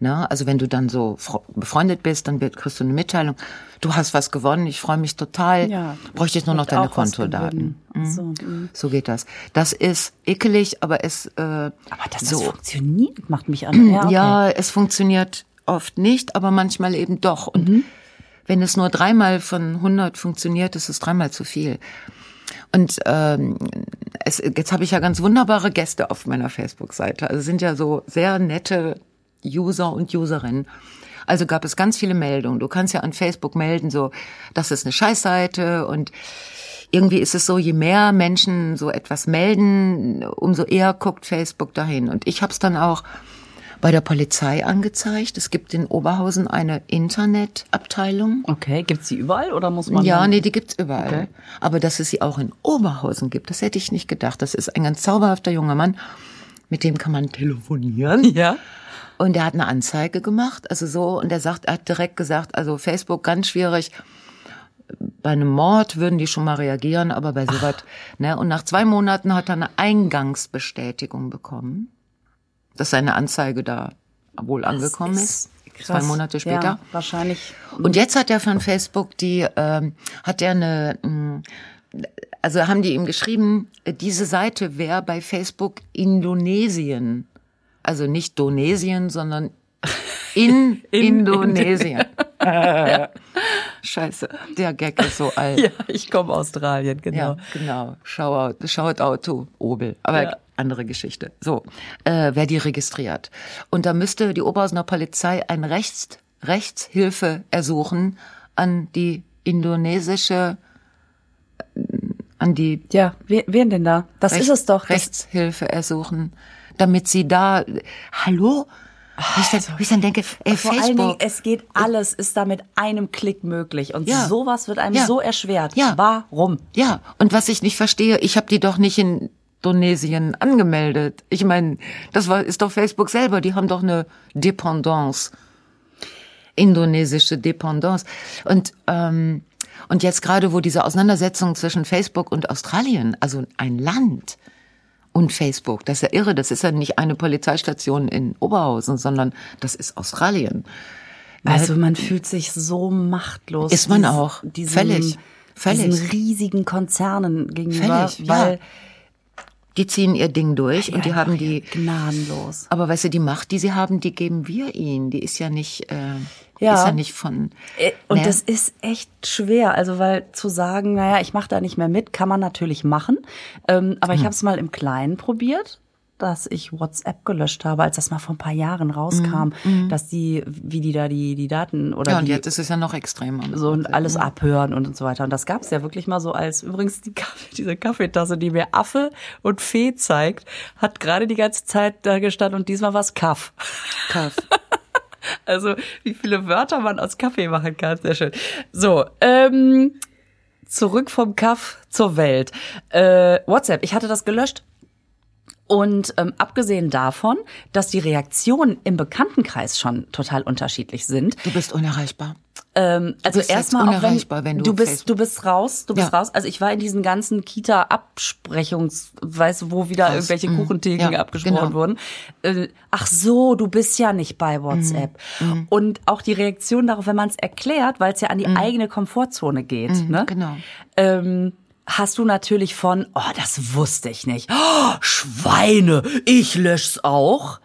Speaker 2: Na, also wenn du dann so befreundet bist, dann wird, kriegst du eine Mitteilung. Du hast was gewonnen, ich freue mich total.
Speaker 1: Ja.
Speaker 2: Bräuchte ich nur noch deine Kontodaten.
Speaker 1: gewinnen. So, mhm.
Speaker 2: So geht das. Das ist ekelig, aber es äh,
Speaker 1: Aber dass das
Speaker 2: so.
Speaker 1: funktioniert, macht mich an. Ja, okay.
Speaker 2: Ja, es funktioniert oft nicht, aber manchmal eben doch. Und
Speaker 1: Mhm.
Speaker 2: wenn es nur dreimal von 100 funktioniert, ist es dreimal zu viel. Und ähm, es, jetzt habe ich ja ganz wunderbare Gäste auf meiner Facebook-Seite. Also es sind ja so sehr nette User und Userinnen. Also gab es ganz viele Meldungen. Du kannst ja an Facebook melden, so, das ist eine Scheißseite und irgendwie ist es so, je mehr Menschen so etwas melden, umso eher guckt Facebook dahin. Und ich habe es dann auch bei der Polizei angezeigt. Es gibt in Oberhausen eine Internetabteilung.
Speaker 1: Okay, gibt's die überall oder muss man?
Speaker 2: Ja, nee, die gibt's überall.
Speaker 1: Okay.
Speaker 2: Aber dass es sie auch in Oberhausen gibt, das hätte ich nicht gedacht. Das ist ein ganz zauberhafter junger Mann, mit dem kann man telefonieren.
Speaker 1: Ja.
Speaker 2: Und er hat eine Anzeige gemacht, also so, und er sagt, er hat direkt gesagt, also Facebook ganz schwierig. Bei einem Mord würden die schon mal reagieren, aber bei sowas, ne? Und nach zwei Monaten hat er eine Eingangsbestätigung bekommen, dass seine Anzeige da wohl angekommen ist. zwei Monate später.
Speaker 1: Ja, wahrscheinlich.
Speaker 2: Und jetzt hat er von Facebook die, ähm, hat er eine, mh, also haben die ihm geschrieben, diese Seite wäre bei Facebook Indonesien. Also nicht Donesien, sondern in,
Speaker 1: In-
Speaker 2: Indonesien. Scheiße, der Gag ist so alt.
Speaker 1: Ja, ich komme Australien, genau.
Speaker 2: Ja, genau. Shout out, shout out to Obel. Aber
Speaker 1: Ja.
Speaker 2: andere Geschichte. So, äh, wer die registriert. Und da müsste die Oberhausener Polizei ein Rechts, Rechtshilfe ersuchen an die indonesische, äh, an die
Speaker 1: Ja, wer, wen denn da? Das
Speaker 2: Recht-
Speaker 1: ist es doch.
Speaker 2: Rechtshilfe ersuchen, damit sie da, hallo? Wie ich dann, ich dann denke, ey,
Speaker 1: vor allen Dingen,
Speaker 2: Facebook.
Speaker 1: es geht alles, ist da mit einem Klick möglich. Und
Speaker 2: Ja.
Speaker 1: sowas wird einem
Speaker 2: Ja.
Speaker 1: so erschwert.
Speaker 2: Ja.
Speaker 1: Warum?
Speaker 2: Ja, und was ich nicht verstehe, ich habe die doch nicht in Indonesien angemeldet. Ich meine, das war ist doch Facebook selber, die haben doch eine Dependance. Indonesische Dependance. Und ähm, und jetzt gerade, wo diese Auseinandersetzung zwischen Facebook und Australien, also ein Land und Facebook, das ist ja irre, das ist ja nicht eine Polizeistation in Oberhausen, sondern das ist Australien.
Speaker 1: Also man fühlt sich so machtlos.
Speaker 2: Ist man
Speaker 1: dies-
Speaker 2: auch.
Speaker 1: Diesem,
Speaker 2: Völlig. Völlig.
Speaker 1: Diesen riesigen Konzernen gegenüber,
Speaker 2: Völlig, ja.
Speaker 1: weil
Speaker 2: Die ziehen ihr Ding durch und die haben die
Speaker 1: gnadenlos.
Speaker 2: Aber weißt du, die Macht, die sie haben, die geben wir ihnen. Die ist ja nicht, äh,
Speaker 1: Ja.
Speaker 2: ist ja nicht von.
Speaker 1: Äh, Und
Speaker 2: ne?
Speaker 1: das ist echt schwer, also weil zu sagen, naja, ich mache da nicht mehr mit, kann man natürlich machen. Ähm, aber
Speaker 2: Hm.
Speaker 1: ich habe es mal im Kleinen probiert, dass ich WhatsApp gelöscht habe, als das mal vor ein paar Jahren rauskam, dass die, wie die da die die Daten oder
Speaker 2: ja, und
Speaker 1: die
Speaker 2: jetzt ist es ja noch extremer.
Speaker 1: so und alles abhören und, und so weiter. Und das gab es ja wirklich mal so als übrigens die Kaffee, diese Kaffeetasse, die mir Affe und Fee zeigt, hat gerade die ganze Zeit da gestanden und diesmal war es Kaff.
Speaker 2: Kaff.
Speaker 1: Also wie viele Wörter man aus Kaffee machen kann, sehr schön. So, ähm, zurück vom Kaff zur Welt. Äh, WhatsApp, ich hatte das gelöscht. Und ähm, abgesehen davon, dass die Reaktionen im Bekanntenkreis schon total unterschiedlich sind,
Speaker 2: Du bist unerreichbar.
Speaker 1: ähm, also erstmal auch
Speaker 2: unerreichbar, wenn du
Speaker 1: du bist
Speaker 2: Facebook-
Speaker 1: du bist raus, du bist
Speaker 2: Ja.
Speaker 1: raus. Also ich war in diesen ganzen Kita Absprechungs, weißt du, wo wieder
Speaker 2: Raus.
Speaker 1: irgendwelche
Speaker 2: Mhm.
Speaker 1: Kuchentheken
Speaker 2: Ja,
Speaker 1: abgesprochen
Speaker 2: genau.
Speaker 1: wurden. Äh, ach so, du bist ja nicht bei WhatsApp.
Speaker 2: Mhm.
Speaker 1: Und auch die Reaktion darauf, wenn man es erklärt, weil es ja an die eigene Komfortzone geht, ne?
Speaker 2: Genau.
Speaker 1: ähm, hast du natürlich von, oh, das wusste ich nicht. Oh, Schweine, ich lösch's auch.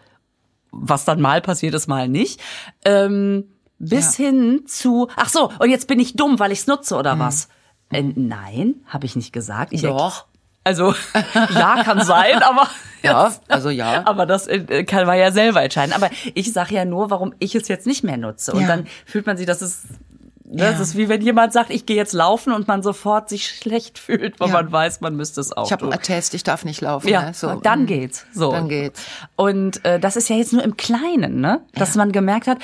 Speaker 1: Was dann mal passiert ist, mal nicht. Ähm, bis hin zu, ach so, und jetzt bin ich dumm, weil ich's nutze oder was? Äh, nein, habe ich nicht gesagt. Ich
Speaker 2: Mhm. Doch.
Speaker 1: Also, ja, kann sein, aber.
Speaker 2: Ja, also ja.
Speaker 1: Aber das äh, kann man ja selber entscheiden. Aber ich sage ja nur, warum ich es jetzt nicht mehr nutze. Und
Speaker 2: Ja.
Speaker 1: dann fühlt man sich, dass es. Ne,
Speaker 2: Ja.
Speaker 1: Das ist wie wenn jemand sagt, ich gehe jetzt laufen und man sofort sich schlecht fühlt, weil
Speaker 2: Ja.
Speaker 1: man weiß, man müsste es auch
Speaker 2: Ich habe einen. Attest, ich darf nicht laufen.
Speaker 1: Ja,
Speaker 2: ne? so.
Speaker 1: dann
Speaker 2: mm.
Speaker 1: geht's. So.
Speaker 2: Dann geht's.
Speaker 1: Und äh, das ist ja jetzt nur im Kleinen, ne? Dass man gemerkt hat,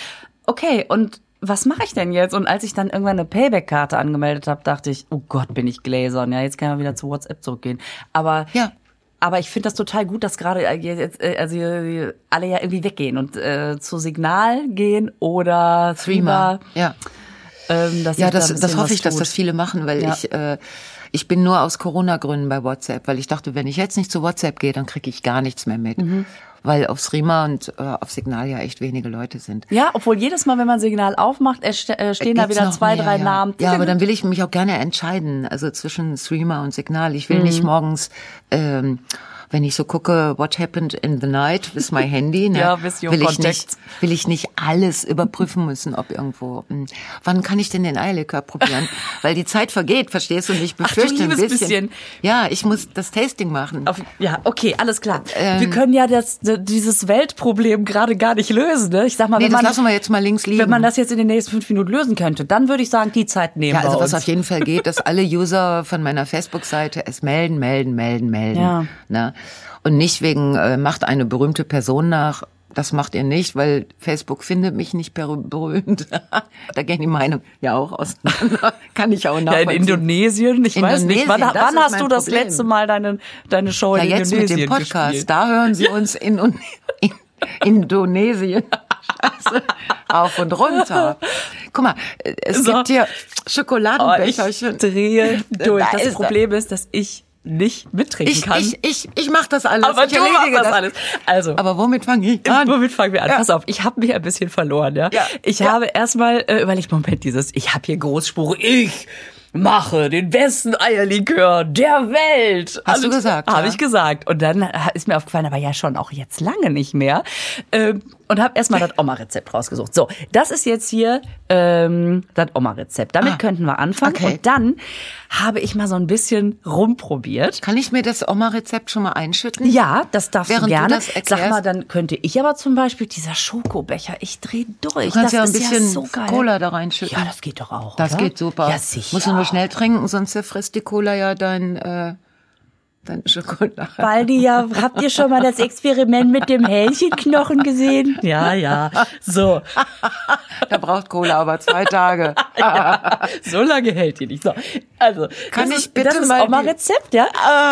Speaker 1: okay, und was mache ich denn jetzt? Und als ich dann irgendwann eine Payback-Karte angemeldet habe, dachte ich, oh Gott, bin ich gläsern. Ja, jetzt kann man wieder zu WhatsApp zurückgehen. Aber
Speaker 2: Ja.
Speaker 1: aber ich finde das total gut, dass gerade äh, jetzt äh, also alle ja irgendwie weggehen und äh, zu Signal gehen oder. Threema.
Speaker 2: Ja.
Speaker 1: Ähm, dass
Speaker 2: Ja,
Speaker 1: sich da
Speaker 2: das,
Speaker 1: ein
Speaker 2: das hoffe ich, dass das viele machen, weil
Speaker 1: Ja.
Speaker 2: ich äh, ich bin nur aus Corona-Gründen bei WhatsApp, weil ich dachte, wenn ich jetzt nicht zu WhatsApp gehe, dann kriege ich gar nichts mehr mit,
Speaker 1: Mhm.
Speaker 2: weil auf Streamer und äh, auf Signal ja echt wenige Leute sind.
Speaker 1: Ja, obwohl jedes Mal, wenn man Signal aufmacht, äh, ste- äh, stehen da
Speaker 2: Gibt's
Speaker 1: wieder zwei,
Speaker 2: mehr,
Speaker 1: drei
Speaker 2: ja.
Speaker 1: Namen.
Speaker 2: Ja, aber dann will ich mich auch gerne entscheiden, also zwischen Streamer und Signal. Ich will nicht
Speaker 1: Mhm.
Speaker 2: morgens, ähm, wenn ich so gucke, what happened in the night with my Handy, ne,
Speaker 1: Ja,
Speaker 2: will ich nicht, will ich nicht alles überprüfen müssen, ob irgendwo. Hm, wann kann ich denn den Eierlikör probieren? Weil die Zeit vergeht, verstehst du? Und ich
Speaker 1: Ach, du
Speaker 2: befürchte ein
Speaker 1: liebes
Speaker 2: bisschen.
Speaker 1: bisschen.
Speaker 2: Ja, ich muss das Tasting machen.
Speaker 1: Auf, ja, okay, alles klar.
Speaker 2: Ähm.
Speaker 1: wir können ja das, dieses Weltproblem gerade gar nicht lösen. Ne? Ich sag mal,
Speaker 2: nee,
Speaker 1: wenn, man,
Speaker 2: lassen wir jetzt mal links liegen.
Speaker 1: wenn man das jetzt in den nächsten fünf Minuten lösen könnte, dann würde ich sagen, die Zeit nehmen
Speaker 2: Ja, also was auf jeden Fall geht, dass alle User von meiner Facebook-Seite es melden, melden, melden, melden.
Speaker 1: Ja.
Speaker 2: Ne? Und nicht wegen, äh, macht eine berühmte Person nach. Das macht ihr nicht, weil Facebook findet mich nicht berü- berühmt. da gehen die Meinungen ja auch auseinander. Kann ich auch
Speaker 1: ja, in
Speaker 2: nachvollziehen.
Speaker 1: Indonesien, ich weiß nicht.
Speaker 2: Indonesien,
Speaker 1: Wann, wann hast du das
Speaker 2: Problem.
Speaker 1: letzte Mal deine, deine Show
Speaker 2: Ja,
Speaker 1: in
Speaker 2: jetzt
Speaker 1: Indonesien
Speaker 2: mit dem Podcast,
Speaker 1: gespielt?
Speaker 2: da hören Sie uns in, in Indonesien Scheiße, auf und runter. Guck mal, es
Speaker 1: So.
Speaker 2: gibt hier
Speaker 1: Oh, ich
Speaker 2: Schokoladenbecherchen.
Speaker 1: drehe durch.
Speaker 2: Da
Speaker 1: Das
Speaker 2: ist er.
Speaker 1: Problem ist, dass ich nicht mittrinken
Speaker 2: Ich,
Speaker 1: kann.
Speaker 2: ich, ich, ich mach das alles.
Speaker 1: aber
Speaker 2: ich
Speaker 1: du machst
Speaker 2: erledige
Speaker 1: das alles. Also,
Speaker 2: Aber womit fange ich an?
Speaker 1: Womit fangen wir an?
Speaker 2: Ja.
Speaker 1: Pass auf, ich habe mich ein bisschen verloren, ja.
Speaker 2: Ja.
Speaker 1: Ich
Speaker 2: Ja.
Speaker 1: habe erstmal äh, überlegt, Moment, dieses, ich habe hier Großspruch, ich mache den besten Eierlikör der Welt.
Speaker 2: Hast du gesagt,
Speaker 1: Habe
Speaker 2: ja?
Speaker 1: ich gesagt. Und dann ist mir aufgefallen, aber ja schon auch jetzt lange nicht mehr. Ähm, und habe erstmal das Oma-Rezept rausgesucht. So, das ist jetzt hier ähm, das Oma-Rezept. Damit
Speaker 2: Ah.
Speaker 1: könnten wir anfangen.
Speaker 2: Okay.
Speaker 1: Und dann habe ich mal so ein bisschen rumprobiert.
Speaker 2: Kann ich mir das Oma-Rezept schon mal einschütten?
Speaker 1: Ja, das darfst
Speaker 2: Während
Speaker 1: du
Speaker 2: du
Speaker 1: gerne.
Speaker 2: das
Speaker 1: Sag mal, dann könnte ich aber zum Beispiel dieser Schokobecher, ich drehe durch.
Speaker 2: Du kannst
Speaker 1: das
Speaker 2: ja ein bisschen
Speaker 1: ja so.
Speaker 2: Cola da reinschütten.
Speaker 1: Ja, das geht doch auch.
Speaker 2: Das
Speaker 1: oder?
Speaker 2: geht super.
Speaker 1: Ja, sicher.
Speaker 2: Musst du nur schnell trinken, sonst zerfrisst die Cola ja dein, äh, dein Schokolade.
Speaker 1: Baldi, ja, habt ihr schon mal das Experiment mit dem Hähnchenknochen gesehen? Ja, ja. So,
Speaker 2: Da braucht Cola aber zwei Tage.
Speaker 1: so lange hält die nicht. So, also,
Speaker 2: Kann ich
Speaker 1: ist,
Speaker 2: bitte
Speaker 1: das ist
Speaker 2: mal
Speaker 1: auch mal
Speaker 2: Ah.
Speaker 1: Rezept, ja?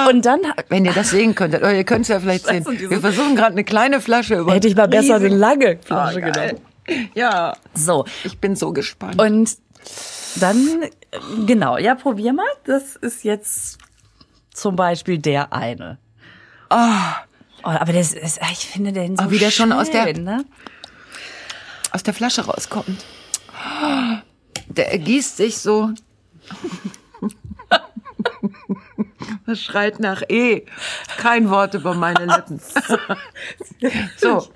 Speaker 1: Und dann
Speaker 2: Wenn ihr das sehen könntet, oder ihr könnt es ja vielleicht sehen. Wir versuchen gerade eine kleine Flasche über.
Speaker 1: hätte ich mal besser eine lange
Speaker 2: Ah,
Speaker 1: Flasche
Speaker 2: geil.
Speaker 1: genommen.
Speaker 2: Ja,
Speaker 1: So,
Speaker 2: ich bin so gespannt.
Speaker 1: Und dann, genau, ja, probier mal. Das ist jetzt zum Beispiel der eine. Oh, aber das ist, ich finde den so
Speaker 2: Ah, wie der schon aus der-
Speaker 1: ne?
Speaker 2: Aus der Flasche rauskommt. Der ergießt sich so. Das schreit nach E. Kein Wort über meine Lippen. So,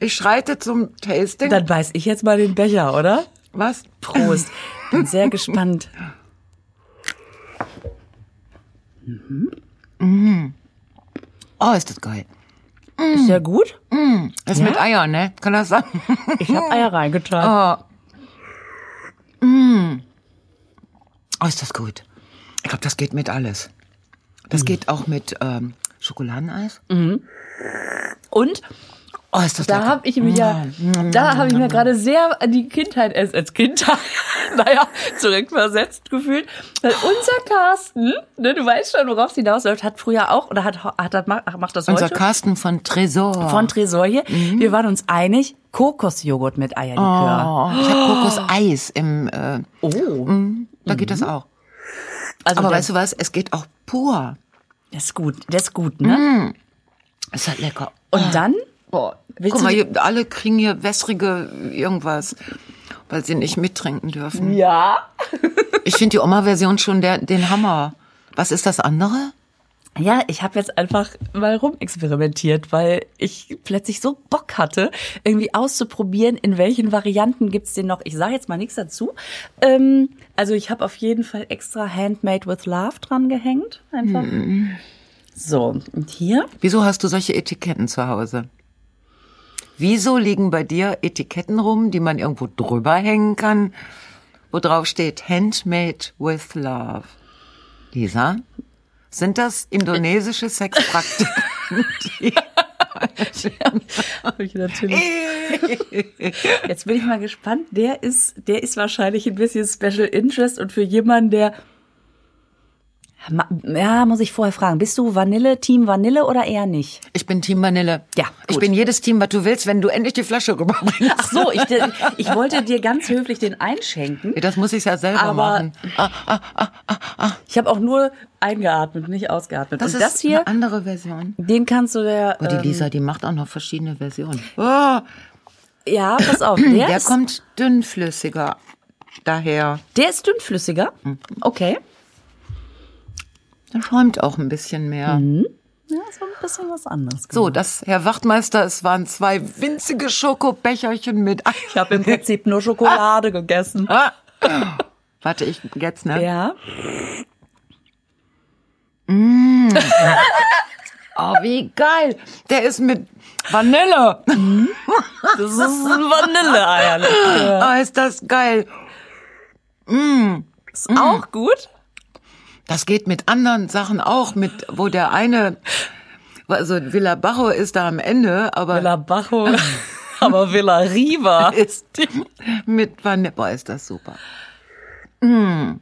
Speaker 2: ich schreite zum Tasting.
Speaker 1: Dann beiß ich jetzt mal den Becher, oder?
Speaker 2: Was?
Speaker 1: Prost. Bin sehr gespannt.
Speaker 2: Oh, ist das geil.
Speaker 1: Ist der gut?
Speaker 2: Das ist mit Eiern, ne? Kann das sein?
Speaker 1: Ich habe Eier reingetan.
Speaker 2: Oh, ist das gut. Ich glaube, das geht mit alles. Das geht auch mit ähm, Schokoladeneis.
Speaker 1: Und
Speaker 2: Oh, ist das
Speaker 1: da habe ich mich ja, da habe ich mir gerade sehr an die Kindheit, als als Kindheit, naja, zurückversetzt gefühlt. Weil unser Carsten, ne, du weißt schon, worauf es hinausläuft, hat früher auch, oder hat, hat, hat macht das
Speaker 2: Unser
Speaker 1: heute?
Speaker 2: Carsten von Tresor.
Speaker 1: von Tresor hier. Wir waren uns einig, Kokosjoghurt mit Eierlikör.
Speaker 2: oh, ich habe Kokoseis im. Äh,
Speaker 1: Oh.
Speaker 2: da geht das auch.
Speaker 1: Also
Speaker 2: Aber weißt du was? Es geht auch pur.
Speaker 1: der ist gut, der ist gut, ne?
Speaker 2: Ist halt lecker.
Speaker 1: Und dann,
Speaker 2: Boah,
Speaker 1: Willst
Speaker 2: guck mal, hier, alle kriegen hier wässrige irgendwas, weil sie nicht mittrinken dürfen.
Speaker 1: ja.
Speaker 2: Ich finde die Oma-Version schon der, den Hammer. Was ist das andere?
Speaker 1: Ja, ich habe jetzt einfach mal rumexperimentiert, weil ich plötzlich so Bock hatte, irgendwie auszuprobieren, in welchen Varianten gibt's den noch. Ich sage jetzt mal nichts dazu. Ähm, also ich habe auf jeden Fall extra Handmade with Love dran gehängt. Einfach. So, und hier?
Speaker 2: Wieso hast du solche Etiketten zu Hause? Wieso liegen bei dir Etiketten rum, die man irgendwo drüber hängen kann, wo drauf steht Handmade with Love? Lisa, sind das indonesische Sexpraktiken? die-
Speaker 1: natürlich. Jetzt bin ich mal gespannt. Der ist, der ist wahrscheinlich ein bisschen Special Interest und für jemanden, der ja, muss ich vorher fragen. Bist du Vanille, Team Vanille oder eher nicht?
Speaker 2: Ich bin Team Vanille.
Speaker 1: Ja,
Speaker 2: Ich
Speaker 1: gut.
Speaker 2: bin jedes Team, was du willst, wenn du endlich die Flasche rüberbringst.
Speaker 1: Ach so, ich, ich wollte dir ganz höflich den einschenken.
Speaker 2: Das muss ich ja selber
Speaker 1: Aber-
Speaker 2: machen.
Speaker 1: Ich habe auch nur eingeatmet, nicht ausgeatmet.
Speaker 2: Das
Speaker 1: und
Speaker 2: ist
Speaker 1: das hier,
Speaker 2: eine andere Version.
Speaker 1: den kannst du der.
Speaker 2: Oh, die
Speaker 1: ähm,
Speaker 2: Lisa, die macht auch noch verschiedene Versionen. Oh,
Speaker 1: ja, pass auf. Der,
Speaker 2: der kommt dünnflüssiger daher.
Speaker 1: der ist dünnflüssiger.
Speaker 2: Mhm.
Speaker 1: Okay.
Speaker 2: Der schäumt auch ein bisschen mehr.
Speaker 1: Ja, so ein bisschen was anderes.
Speaker 2: So, das, Herr Wachtmeister, es waren zwei winzige Schokobecherchen mit.
Speaker 1: Ich habe im Prinzip nur Schokolade gegessen.
Speaker 2: Ah. Warte, ich jetzt, ne?
Speaker 1: Ja.
Speaker 2: Oh, wie geil. Der ist mit Vanille.
Speaker 1: Das ist ein Vanilleeier.
Speaker 2: Ah, ist das geil.
Speaker 1: Ist auch gut.
Speaker 2: Das geht mit anderen Sachen auch, mit, wo der eine, also Villa Bajo ist da am Ende, aber
Speaker 1: Villa Bajo, aber Villa Riva.
Speaker 2: ist mit Vanille. Boah, ist das super. Mm.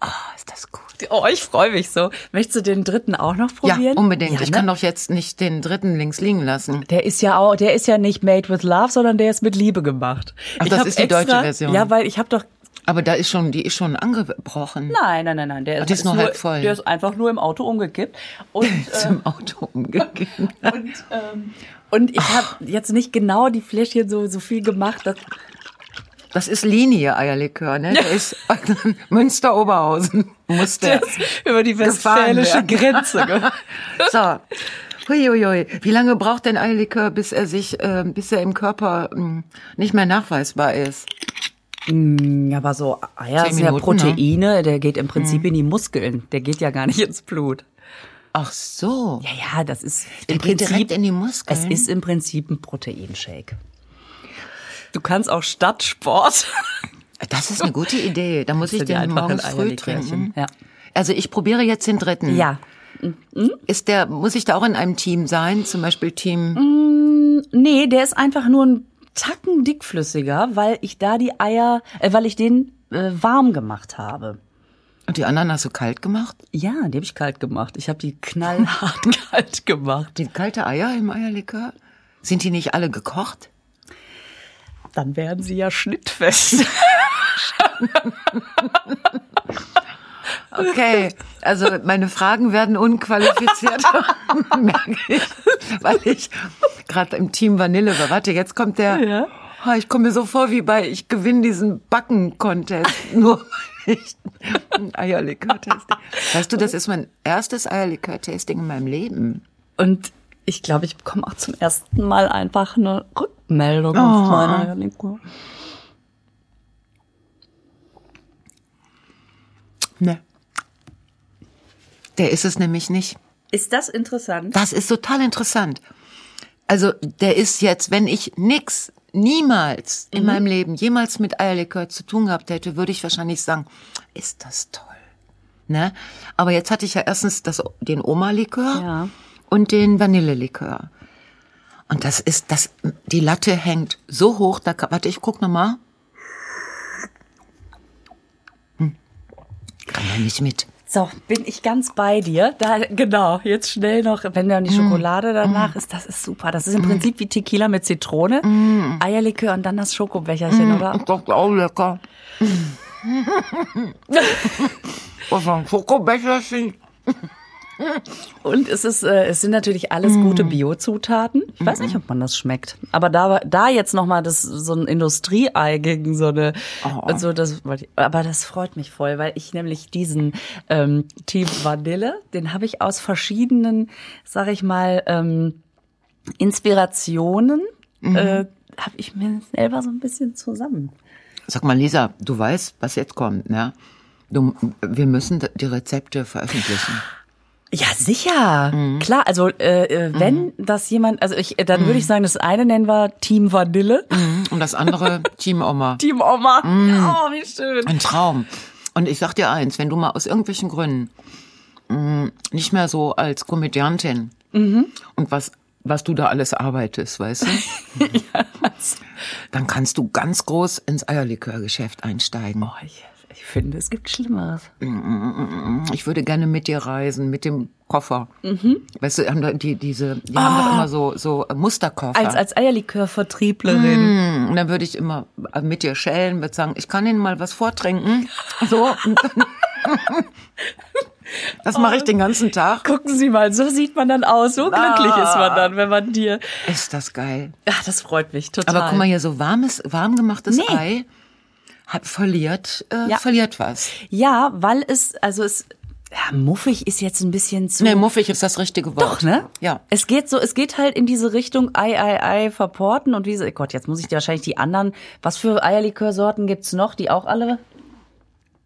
Speaker 2: Oh, ist das gut.
Speaker 1: Oh, ich freue mich so. Möchtest du den dritten auch noch probieren?
Speaker 2: Ja, unbedingt.
Speaker 1: Ja,
Speaker 2: Ich
Speaker 1: ne?
Speaker 2: kann doch jetzt nicht den dritten links liegen lassen.
Speaker 1: Der ist ja auch, der ist ja nicht made with love, sondern der ist mit Liebe gemacht.
Speaker 2: Ach,
Speaker 1: ich
Speaker 2: das ist die deutsche Version.
Speaker 1: Ja, weil ich habe doch
Speaker 2: Aber da ist schon, die ist schon angebrochen.
Speaker 1: Nein, nein, nein, nein. Der
Speaker 2: die ist nur halb voll.
Speaker 1: Der ist einfach nur im Auto umgekippt. Und,
Speaker 2: Ist
Speaker 1: äh,
Speaker 2: im Auto umgekehrt.
Speaker 1: und, ähm, und ich habe jetzt nicht genau die Fläschchen so, so viel gemacht, dass
Speaker 2: Das ist Linie Eierlikör, ne? Der ist Münster Oberhausen muss der.
Speaker 1: das über die westfälische. Grenze.
Speaker 2: So. Huiuiui. Wie lange braucht denn Eierlikör, bis er sich, äh, bis er im Körper mh, nicht mehr nachweisbar ist?
Speaker 1: Ja, aber so Eier sind ja
Speaker 2: ne?
Speaker 1: Proteine, der geht im Prinzip in die Muskeln. Der geht ja gar nicht ins Blut.
Speaker 2: Ach so.
Speaker 1: Ja, ja, das ist
Speaker 2: Der
Speaker 1: im Prinzip
Speaker 2: direkt in die Muskeln.
Speaker 1: Es ist im Prinzip ein Proteinshake. Du kannst auch statt Sport.
Speaker 2: Das ist eine gute Idee. Da muss ich
Speaker 1: dir
Speaker 2: den
Speaker 1: einfach ein
Speaker 2: morgens früh trinken.
Speaker 1: Ja.
Speaker 2: Also ich probiere jetzt den dritten.
Speaker 1: Ja.
Speaker 2: Ist der, muss ich da auch in einem Team sein? Zum Beispiel Team.
Speaker 1: Nee, der ist einfach nur ein Tacken dickflüssiger, weil ich da die Eier, äh, weil ich den äh, warm gemacht habe.
Speaker 2: Und die anderen hast du kalt gemacht?
Speaker 1: Ja, die habe ich kalt gemacht. Ich habe die knallhart kalt gemacht.
Speaker 2: Die kalte Eier im Eierlikör? Sind die nicht alle gekocht?
Speaker 1: Dann werden sie ja schnittfest.
Speaker 2: Okay, also meine Fragen werden unqualifizierter, merke ich, weil ich gerade im Team Vanille war. Warte, jetzt kommt der.
Speaker 1: Ja.
Speaker 2: Oh, ich komme mir so vor wie bei ich gewinne diesen Backen-Contest, nur weil ich ein Eierlikör-Tasting. Weißt du, das ist mein erstes Eierlikör-Tasting in meinem Leben.
Speaker 1: Und ich glaube, ich bekomme auch zum ersten Mal einfach eine Rückmeldung auf meiner Likör.
Speaker 2: Ne. Der ist es nämlich nicht.
Speaker 1: Ist das interessant?
Speaker 2: Das ist total interessant. Also der ist jetzt, wenn ich nix, niemals in meinem Leben jemals mit Eierlikör zu tun gehabt hätte, würde ich wahrscheinlich sagen, ist das toll. Ne? Aber jetzt hatte ich ja erstens das, den Oma-Likör
Speaker 1: Ja.
Speaker 2: und den Vanillelikör. Und das ist, das, die Latte hängt so hoch, da, warte, ich guck noch mal. Hm. Kann ja nicht mit.
Speaker 1: So, bin ich ganz bei dir. Da, genau, jetzt schnell noch, wenn dann die Schokolade danach ist, das ist super. Das ist im Prinzip wie Tequila mit Zitrone, Eierlikör und dann das Schokobecherchen, oder?
Speaker 2: Ist doch auch lecker. Was ein Schokobecherchen.
Speaker 1: Und es ist, äh, es sind natürlich alles gute Biozutaten. Ich weiß nicht, ob man das schmeckt. Aber da, da jetzt noch mal das, so ein Industrieei gegen so eine, so das, aber das freut mich voll, weil ich nämlich diesen ähm, Team Vanille, den habe ich aus verschiedenen, sag ich mal, ähm, Inspirationen, äh, habe ich mir selber so ein bisschen zusammen.
Speaker 2: Sag mal, Lisa, du weißt, was jetzt kommt, ne? Du, wir müssen die Rezepte veröffentlichen.
Speaker 1: Ja, sicher. Klar, also äh, äh, wenn das jemand, also ich, dann würde ich sagen, das eine nennen wir Team Vanille.
Speaker 2: Und das andere Team Oma.
Speaker 1: Team Oma. Oh, wie schön.
Speaker 2: Ein Traum. Und ich sag dir eins, wenn du mal aus irgendwelchen Gründen mh, nicht mehr so als Komödiantin und was was du da alles arbeitest, weißt du? Dann kannst du ganz groß ins Eierlikörgeschäft einsteigen.
Speaker 1: Oh, ich, ich finde, es gibt Schlimmeres.
Speaker 2: Ich würde gerne mit dir reisen, mit dem Koffer. Weißt du, haben da die, diese, die haben doch immer so, so Musterkoffer.
Speaker 1: Als, als Eierlikör-Vertrieblerin.
Speaker 2: und dann würde ich immer mit dir schellen, würde sagen, ich kann Ihnen mal was vortrinken. So. Das mache ich den ganzen Tag.
Speaker 1: Gucken Sie mal, so sieht man dann aus. So glücklich ist man dann, wenn man dir.
Speaker 2: Ist das geil.
Speaker 1: Ja, das freut mich total.
Speaker 2: Aber guck mal hier, so warmes, warm gemachtes
Speaker 1: Nee.
Speaker 2: Ei hat, verliert, äh,
Speaker 1: Ja.
Speaker 2: verliert was.
Speaker 1: Ja, weil es, also es, ja, muffig ist jetzt ein bisschen zu.
Speaker 2: Nee, muffig ist das richtige Wort.
Speaker 1: Doch, ne?
Speaker 2: Ja.
Speaker 1: Es geht so, es geht halt in diese Richtung Ei, Ei, Ei verporten und wie so, Gott, jetzt muss ich dir wahrscheinlich die anderen, was für Eierlikörsorten gibt's noch, die auch alle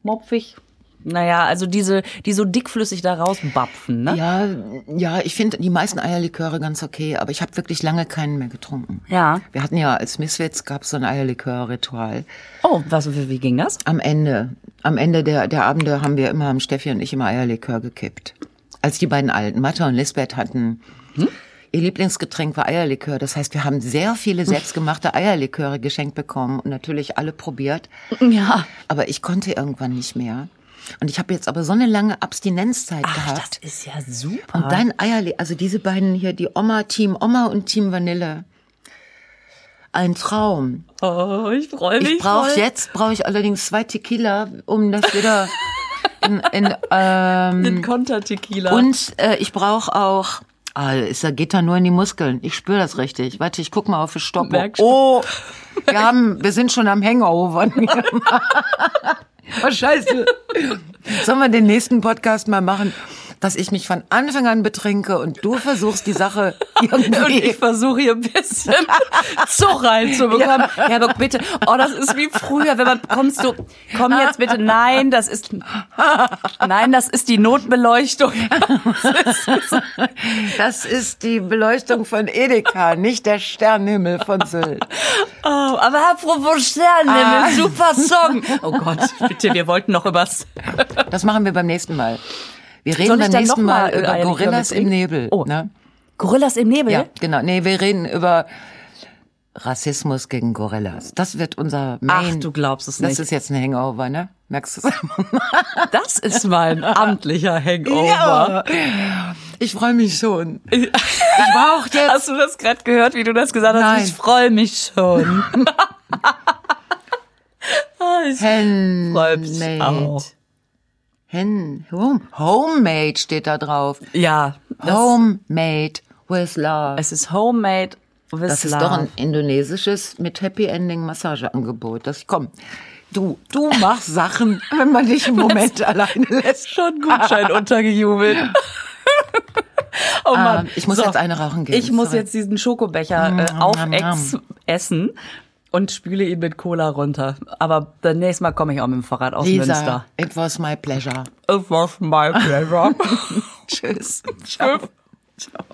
Speaker 1: mopfig? Naja, also diese, die so dickflüssig da rausbapfen, ne?
Speaker 2: Ja, ja, ich finde die meisten Eierliköre ganz okay, aber ich habe wirklich lange keinen mehr getrunken.
Speaker 1: Ja.
Speaker 2: Wir hatten ja als Misswitz gab es so ein Eierlikör-Ritual.
Speaker 1: Oh, was, wie, wie ging das?
Speaker 2: Am Ende, am Ende der, der Abende haben wir immer, haben Steffi und ich immer Eierlikör gekippt. Als die beiden Alten, Matta und Lisbeth hatten, ihr Lieblingsgetränk war Eierlikör. Das heißt, wir haben sehr viele selbstgemachte Eierliköre geschenkt bekommen und natürlich alle probiert.
Speaker 1: Ja.
Speaker 2: Aber ich konnte irgendwann nicht mehr. Und ich habe jetzt aber so eine lange Abstinenzzeit
Speaker 1: Ach, das
Speaker 2: gehabt.
Speaker 1: ist ja super.
Speaker 2: Und dein Eierlikör, also diese beiden hier, die Oma, Team Oma und Team Vanille. ein Traum.
Speaker 1: Oh, ich freue mich.
Speaker 2: Ich brauche jetzt, brauche ich allerdings zwei Tequila, um das wieder in, in ähm,
Speaker 1: Den Konter-Tequila.
Speaker 2: und äh, ich brauche auch Ah, ist, da geht da nur in die Muskeln. Ich spüre das richtig. Warte, ich guck mal auf die Stoppuhr. Oh, wir haben, wir sind schon am Hangover. oh, scheiße. Sollen wir den nächsten Podcast mal machen, dass ich mich von Anfang an betrinke und du versuchst die Sache
Speaker 1: Und
Speaker 2: irgendwie.
Speaker 1: ich versuche hier ein bisschen Zug reinzubekommen. Herr Bock, bitte. Oh, das ist wie früher, wenn man, kommst du, komm jetzt bitte. Nein, das ist, nein, das ist die Notbeleuchtung.
Speaker 2: Das ist die Beleuchtung von Edeka, nicht der Sternenhimmel von Sylt.
Speaker 1: Oh, aber apropos Sternenhimmel, super Song. Oh Gott, bitte, wir wollten noch übers,
Speaker 2: Das machen wir beim nächsten Mal. Wir reden beim nächsten Mal
Speaker 1: mal, äh,
Speaker 2: über Gorillas im? Nebel.
Speaker 1: Oh.
Speaker 2: Ne?
Speaker 1: Gorillas im Nebel?
Speaker 2: Ja, genau. Nee, wir reden über Rassismus gegen Gorillas. Das wird unser
Speaker 1: Ach,
Speaker 2: Main.
Speaker 1: du glaubst es
Speaker 2: Das
Speaker 1: nicht.
Speaker 2: ist jetzt ein Hangover, ne? Merkst du
Speaker 1: Das ist mein amtlicher Hangover.
Speaker 2: Ja. Ich freue mich schon. Ich brauche jetzt.
Speaker 1: Hast du das gerade gehört, wie du das gesagt hast?
Speaker 2: Nein.
Speaker 1: Ich freue mich schon. Ah, ich freu mich auch.
Speaker 2: Hen, home, homemade steht da drauf.
Speaker 1: Ja,
Speaker 2: Homemade with love.
Speaker 1: es ist homemade with
Speaker 2: Das ist
Speaker 1: love.
Speaker 2: doch ein indonesisches mit Happy Ending Massageangebot. Das komm. Du, du machst Sachen, wenn man dich im Moment alleine lässt.
Speaker 1: schon Gutschein untergejubelt. oh Mann.
Speaker 2: Ähm, ich muss jetzt eine rauchen gehen.
Speaker 1: Ich muss
Speaker 2: Sorry.
Speaker 1: jetzt diesen Schokobecher äh, auf Ex essen und spüle ihn mit Cola runter. Aber das nächste Mal komme ich auch mit dem Fahrrad aus
Speaker 2: Lisa,
Speaker 1: Münster.
Speaker 2: it was my pleasure.
Speaker 1: It was my pleasure.
Speaker 2: Tschüss.
Speaker 1: Ciao.
Speaker 2: Ciao.